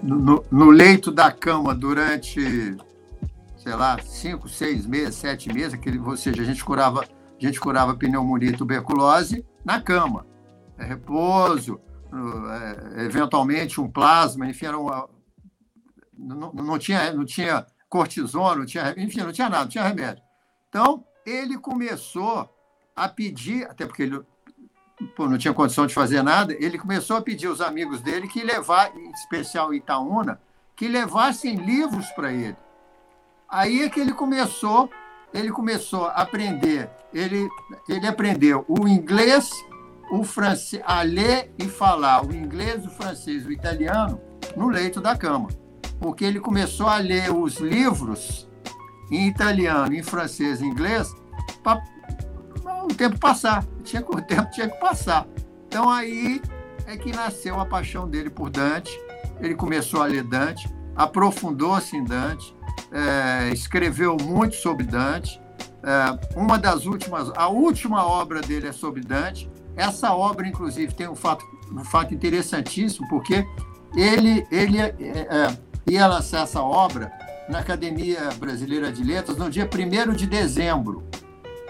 no, no, leito da cama durante sei lá, cinco, seis meses, sete meses, aquele, ou seja, a gente curava, a gente curava pneumonia e tuberculose na cama. É, repouso, é, eventualmente um plasma, enfim, era uma, não, não, tinha, não tinha cortisona, não tinha, enfim, não tinha nada, não tinha remédio. Então, ele começou a pedir, até porque ele pô, não tinha condição de fazer nada, ele começou a pedir aos amigos dele que levar, em especial Itaúna, que levassem livros para ele. Aí é que ele começou, ele começou a aprender, ele, ele aprendeu o inglês, o francês, a ler e falar o inglês, o francês, o italiano no leito da cama. Porque ele começou a ler os livros em italiano, em francês, em inglês, para o tempo passar. Tinha, o tempo tinha que passar. Então aí é que nasceu a paixão dele por Dante. Ele começou a ler Dante, aprofundou-se em Dante, é, escreveu muito sobre Dante. É, uma das últimas, a última obra dele é sobre Dante. Essa obra, inclusive, tem um fato, um fato interessantíssimo, porque ele, ele é, ia lançar essa obra na Academia Brasileira de Letras no dia 1 de dezembro.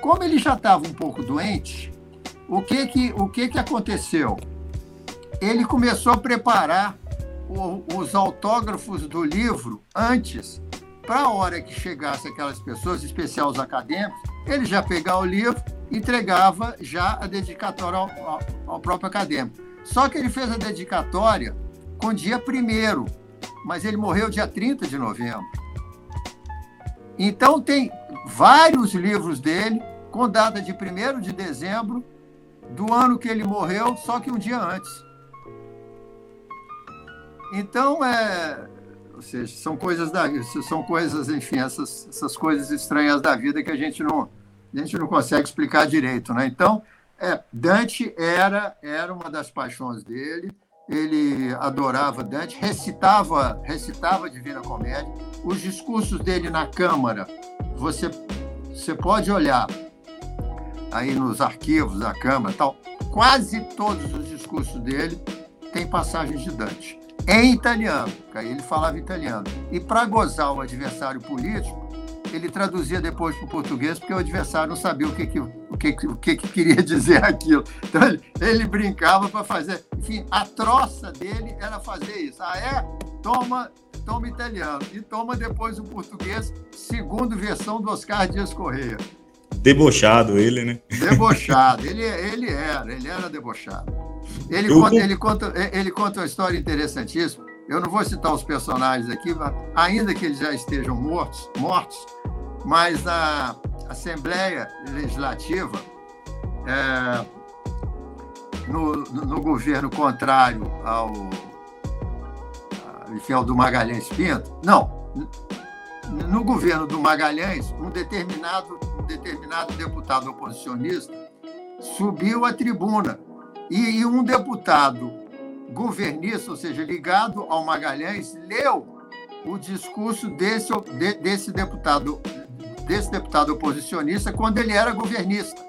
Como ele já estava um pouco doente, o que que, o que, que aconteceu? Ele começou a preparar o, os autógrafos do livro antes para a hora que chegasse aquelas pessoas, especial os acadêmicos, ele já pegava o livro, entregava já a dedicatória ao, ao, ao próprio acadêmico. Só que ele fez a dedicatória com dia 1 mas ele morreu dia 30 de novembro. Então, tem vários livros dele com data de 1 de dezembro do ano que ele morreu, só que um dia antes. Então, é, ou seja, são coisas da são coisas, enfim, essas, essas coisas estranhas da vida que a gente não a gente não consegue explicar direito, né? Então, é, Dante era era uma das paixões dele. Ele adorava Dante, recitava recitava Divina Comédia. Os discursos dele na Câmara, você você pode olhar aí nos arquivos da Câmara, tal. Quase todos os discursos dele têm passagens de Dante em italiano, porque aí ele falava italiano. E para gozar o adversário político, ele traduzia depois para o português, porque o adversário não sabia o que, que, o que, o que, que queria dizer aquilo. Então ele, ele brincava para fazer. Enfim, a troça dele era fazer isso. Ah, é? Toma, toma italiano. E toma depois o português, segundo versão do Oscar Dias Correia. Debochado ele, né? Debochado. Ele, ele era, ele era debochado. Ele, eu... conta, ele, conta, ele conta uma história interessantíssima. Eu não vou citar os personagens aqui, ainda que eles já estejam mortos, mortos mas a Assembleia Legislativa, é, no, no, governo contrário ao, enfim, ao do Magalhães Pinto, não, no governo do Magalhães, um determinado, um determinado deputado oposicionista subiu à tribuna. E, e um deputado governista, ou seja, ligado ao Magalhães, leu o discurso desse, de, desse deputado desse deputado oposicionista quando ele era governista.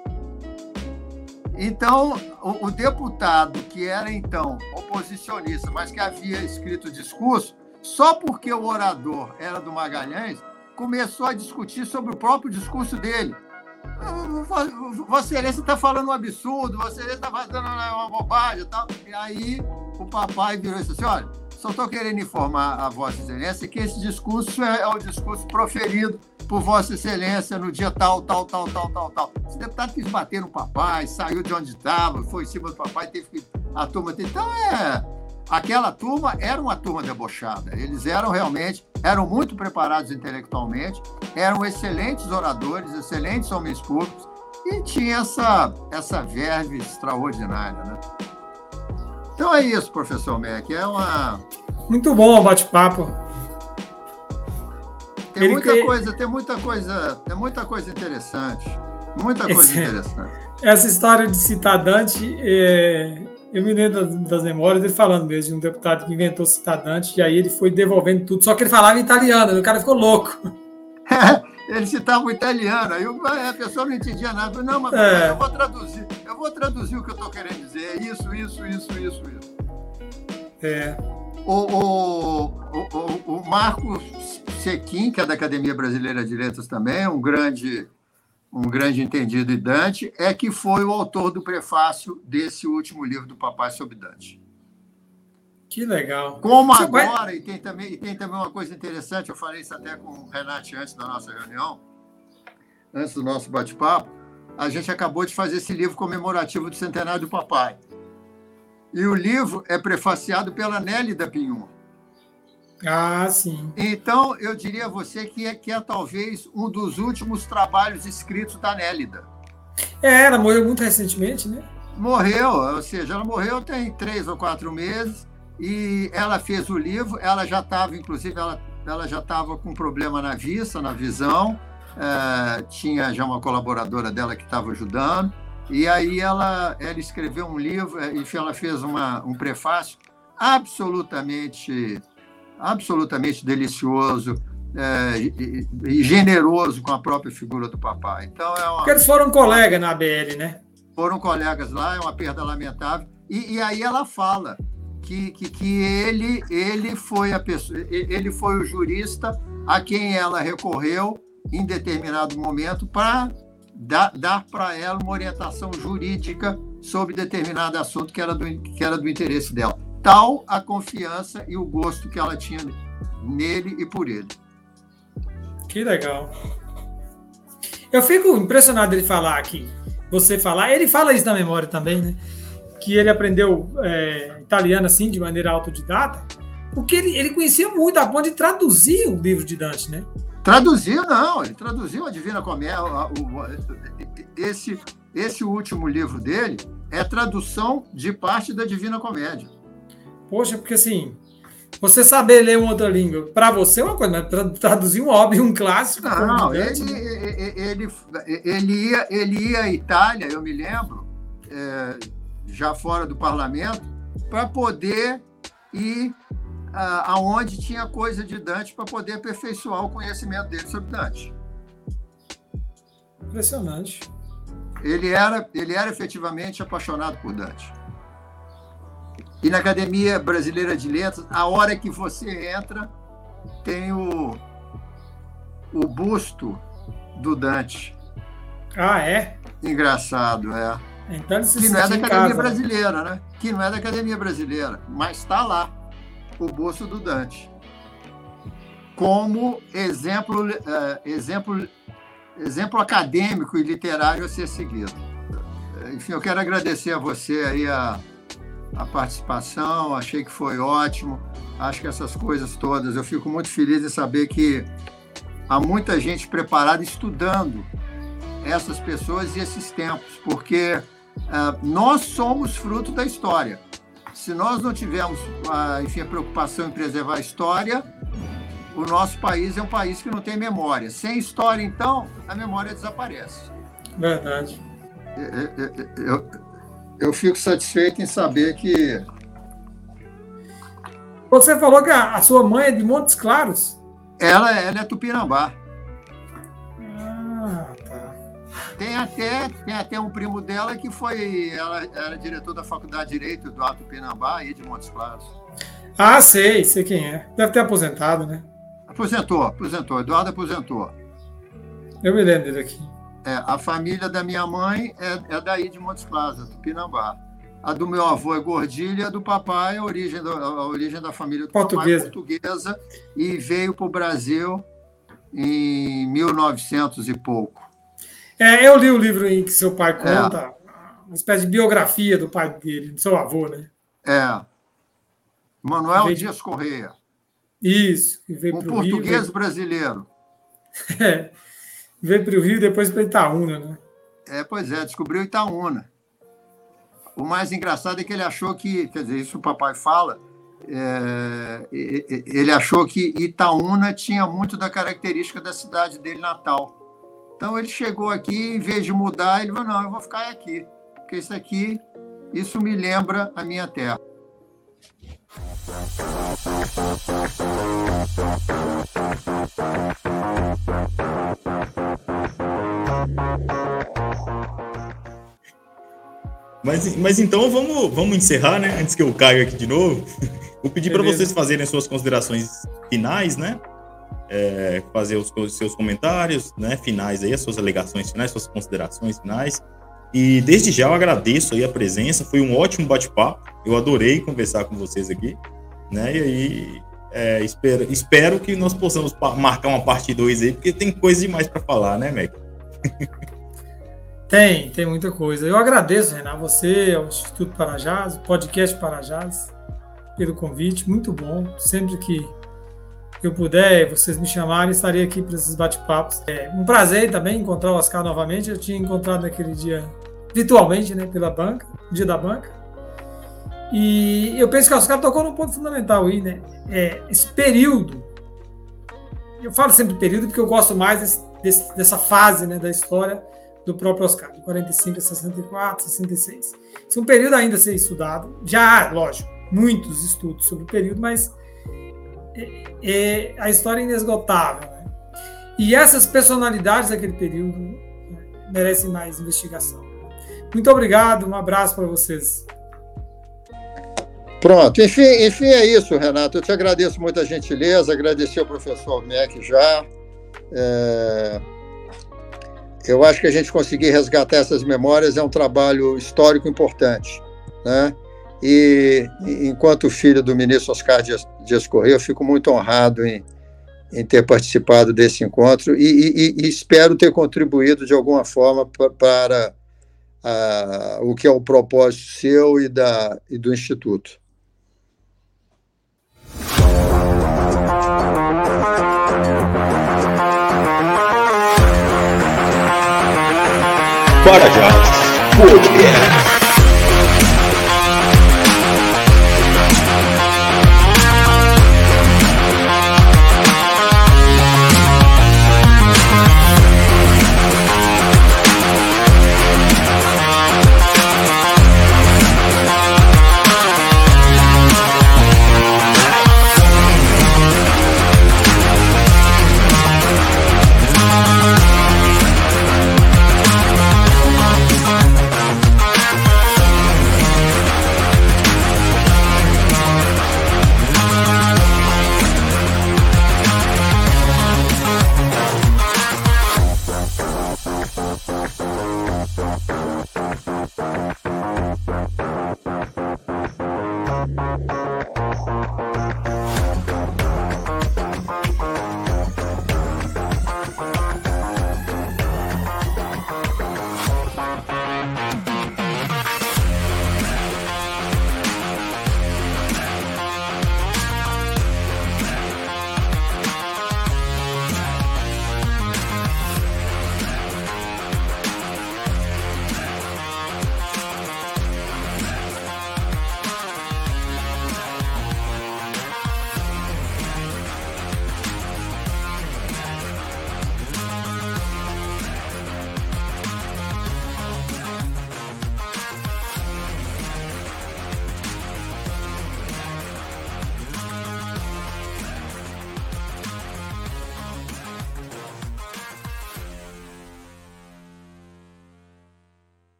Então, o, o, deputado que era então oposicionista, mas que havia escrito o discurso, só porque o orador era do Magalhães, começou a discutir sobre o próprio discurso dele. Vossa Excelência está falando um absurdo, Vossa Excelência está fazendo uma bobagem e tal. E aí o papai virou e disse assim: olha, só estou querendo informar a Vossa Excelência que esse discurso é, é o discurso proferido por Vossa Excelência no dia tal, tal, tal, tal, tal, tal. Esse deputado quis bater no papai, saiu de onde estava, foi em cima do papai, teve que. A turma. Então, é. Aquela turma era uma turma debochada. Eles eram realmente, eram muito preparados intelectualmente, eram excelentes oradores, excelentes homens públicos, e tinha essa, essa verve extraordinária, né? Então é isso, professor Mac. É uma. Muito bom o bate-papo. Tem muita coisa, tem muita coisa, tem muita coisa interessante. Muita coisa Esse... interessante. Essa história de citar Dante, é... eu me lembro das, das, memórias dele falando mesmo de um deputado que inventou citar Dante, e aí ele foi devolvendo tudo, só que ele falava italiano, o cara ficou louco. ele citava o italiano, aí a pessoa não entendia nada. Não, mas é. eu vou traduzir, eu vou traduzir o que eu estou querendo dizer. Isso, isso, isso, isso, isso. É. O, o, o, o Marcos Sequim, que é da Academia Brasileira de Letras também, um grande, um grande entendido de Dante, é que foi o autor do prefácio desse último livro do Papai sobre Dante. Que legal. Como Você agora, vai... e, tem também, e tem também uma coisa interessante, eu falei isso até com o Renato antes da nossa reunião, antes do nosso bate-papo, a gente acabou de fazer esse livro comemorativo do centenário do papai. E o livro é prefaciado pela Nélida Pinhon. Ah, sim. Então, eu diria a você que é, que é talvez um dos últimos trabalhos escritos da Nélida. É, ela morreu muito recentemente, né? Morreu, ou seja, ela morreu tem três ou quatro meses e ela fez o livro. Ela já estava, inclusive, ela, ela já estava com problema na vista, na visão. É, tinha já uma colaboradora dela que estava ajudando. E aí ela, ela escreveu um livro, é, enfim, ela fez uma, um prefácio absolutamente absolutamente delicioso é, e, e, generoso com a própria figura do papai. Então é uma, Porque eles foram colegas na ABL, né? Foram colegas lá, é uma perda lamentável. E, e aí ela fala que, que, que, ele, ele foi a pessoa, ele foi o jurista a quem ela recorreu em determinado momento para dar, dar para ela uma orientação jurídica sobre determinado assunto que era do, que era do interesse dela tal a confiança e o gosto que ela tinha nele e por ele. Que legal. Eu fico impressionado ele falar aqui. Você falar, ele fala isso na memória também, né? Que ele aprendeu é, italiano assim, de maneira autodidata, porque ele, ele conhecia muito a ponto de traduzir o livro de Dante, né? Traduziu, não, ele traduziu a Divina Comédia. Esse, esse último livro dele é tradução de parte da Divina Comédia. Poxa, porque assim, você saber ler uma outra língua, para você é uma coisa, mas traduzir um óbvio, um clássico. Não, ele, ele, ele, ia, ele ia à Itália, eu me lembro, é, já fora do parlamento, para poder ir aonde tinha coisa de Dante, para poder aperfeiçoar o conhecimento dele sobre Dante. Impressionante. Ele era, ele era efetivamente apaixonado por Dante. E na Academia Brasileira de Letras, a hora que você entra, tem o, o busto do Dante. Ah, é? Engraçado, é. Então ele se que não é da Academia casa, né? Brasileira, né? Que não é da Academia Brasileira, mas está lá o busto do Dante. Como exemplo, uh, exemplo, exemplo acadêmico e literário a ser seguido. Enfim, eu quero agradecer a você aí a a participação, achei que foi ótimo. Acho que essas coisas todas, eu fico muito feliz em saber que há muita gente preparada estudando essas pessoas e esses tempos, porque uh, nós somos fruto da história. Se nós não tivermos, uh, enfim, a preocupação em preservar a história, o nosso país é um país que não tem memória. Sem história, então, a memória desaparece. Verdade. Eu, eu, eu fico satisfeito em saber que. Você falou que a, a sua mãe é de Montes Claros? Ela, ela é Tupinambá. Ah, tá. Tem até, tem até um primo dela que foi. Ela era diretor da Faculdade de Direito do Alto Tupinambá e de Montes Claros. Ah, sei, sei quem é. Deve ter aposentado, né? Aposentou, aposentou. Eduardo aposentou. Eu me lembro dele aqui. É, a família da minha mãe é, é daí de Montes Plaza, Tupinambá. A do meu avô é Gordilha, a do papai, a origem, do, a origem da família do portuguesa. papai é portuguesa e veio para o Brasil em 1900 e pouco. É, eu li o livro em que seu pai conta, é. uma espécie de biografia do pai dele, do seu avô, né? É. Manuel veio... Dias Correia. Isso. um português Rio, brasileiro. É. Veio para o Rio e depois para Itaúna, né? É, pois é, descobriu Itaúna. O mais engraçado é que ele achou que, quer dizer, isso o papai fala, é, ele achou que Itaúna tinha muito da característica da cidade dele natal. Então ele chegou aqui, em vez de mudar, ele falou: não, eu vou ficar aqui, porque isso aqui, isso me lembra a minha terra. Mas, mas então vamos, vamos encerrar, né? Antes que eu caia aqui de novo. Vou pedir para vocês fazerem suas considerações finais, né? É, fazer os, os, seus comentários né, finais aí, as suas alegações finais, suas considerações finais. E desde já eu agradeço aí a presença, foi um ótimo bate-papo. Eu adorei conversar com vocês aqui, né? E aí é, espero, espero que nós possamos marcar uma parte 2 aí, porque tem coisa demais para falar, né, Meg? Tem, tem muita coisa. Eu agradeço, Renan, você, ao Instituto Parajás, o podcast Parajás, pelo convite, muito bom. Sempre que eu puder, vocês me chamarem, estarei aqui para esses bate-papos. É um prazer também encontrar o Oscar novamente. Eu tinha encontrado naquele dia virtualmente, né, pela banca, dia da banca. E eu penso que o Oscar tocou num ponto fundamental aí, né? É, esse período. Eu falo sempre período porque eu gosto mais desse, desse, dessa fase né, da história do próprio Oscar, de 45 a 64, 66. Esse é um período ainda a ser estudado. Já há, lógico, muitos estudos sobre o período, mas é, a história é inesgotável. Né? E essas personalidades daquele período né, merecem mais investigação. Muito obrigado, um abraço para vocês. Pronto, enfim, enfim, é isso, Renato. Eu te agradeço muito a gentileza, agradecer ao professor Mac já. É eu acho que a gente conseguir resgatar essas memórias é um trabalho histórico importante, né? E enquanto filho do ministro Oscar Dias, Dias Correia, eu fico muito honrado em, em ter participado desse encontro e, e, e, espero ter contribuído de alguma forma para o que é o propósito seu e, da, e do Instituto. Para já, podcast.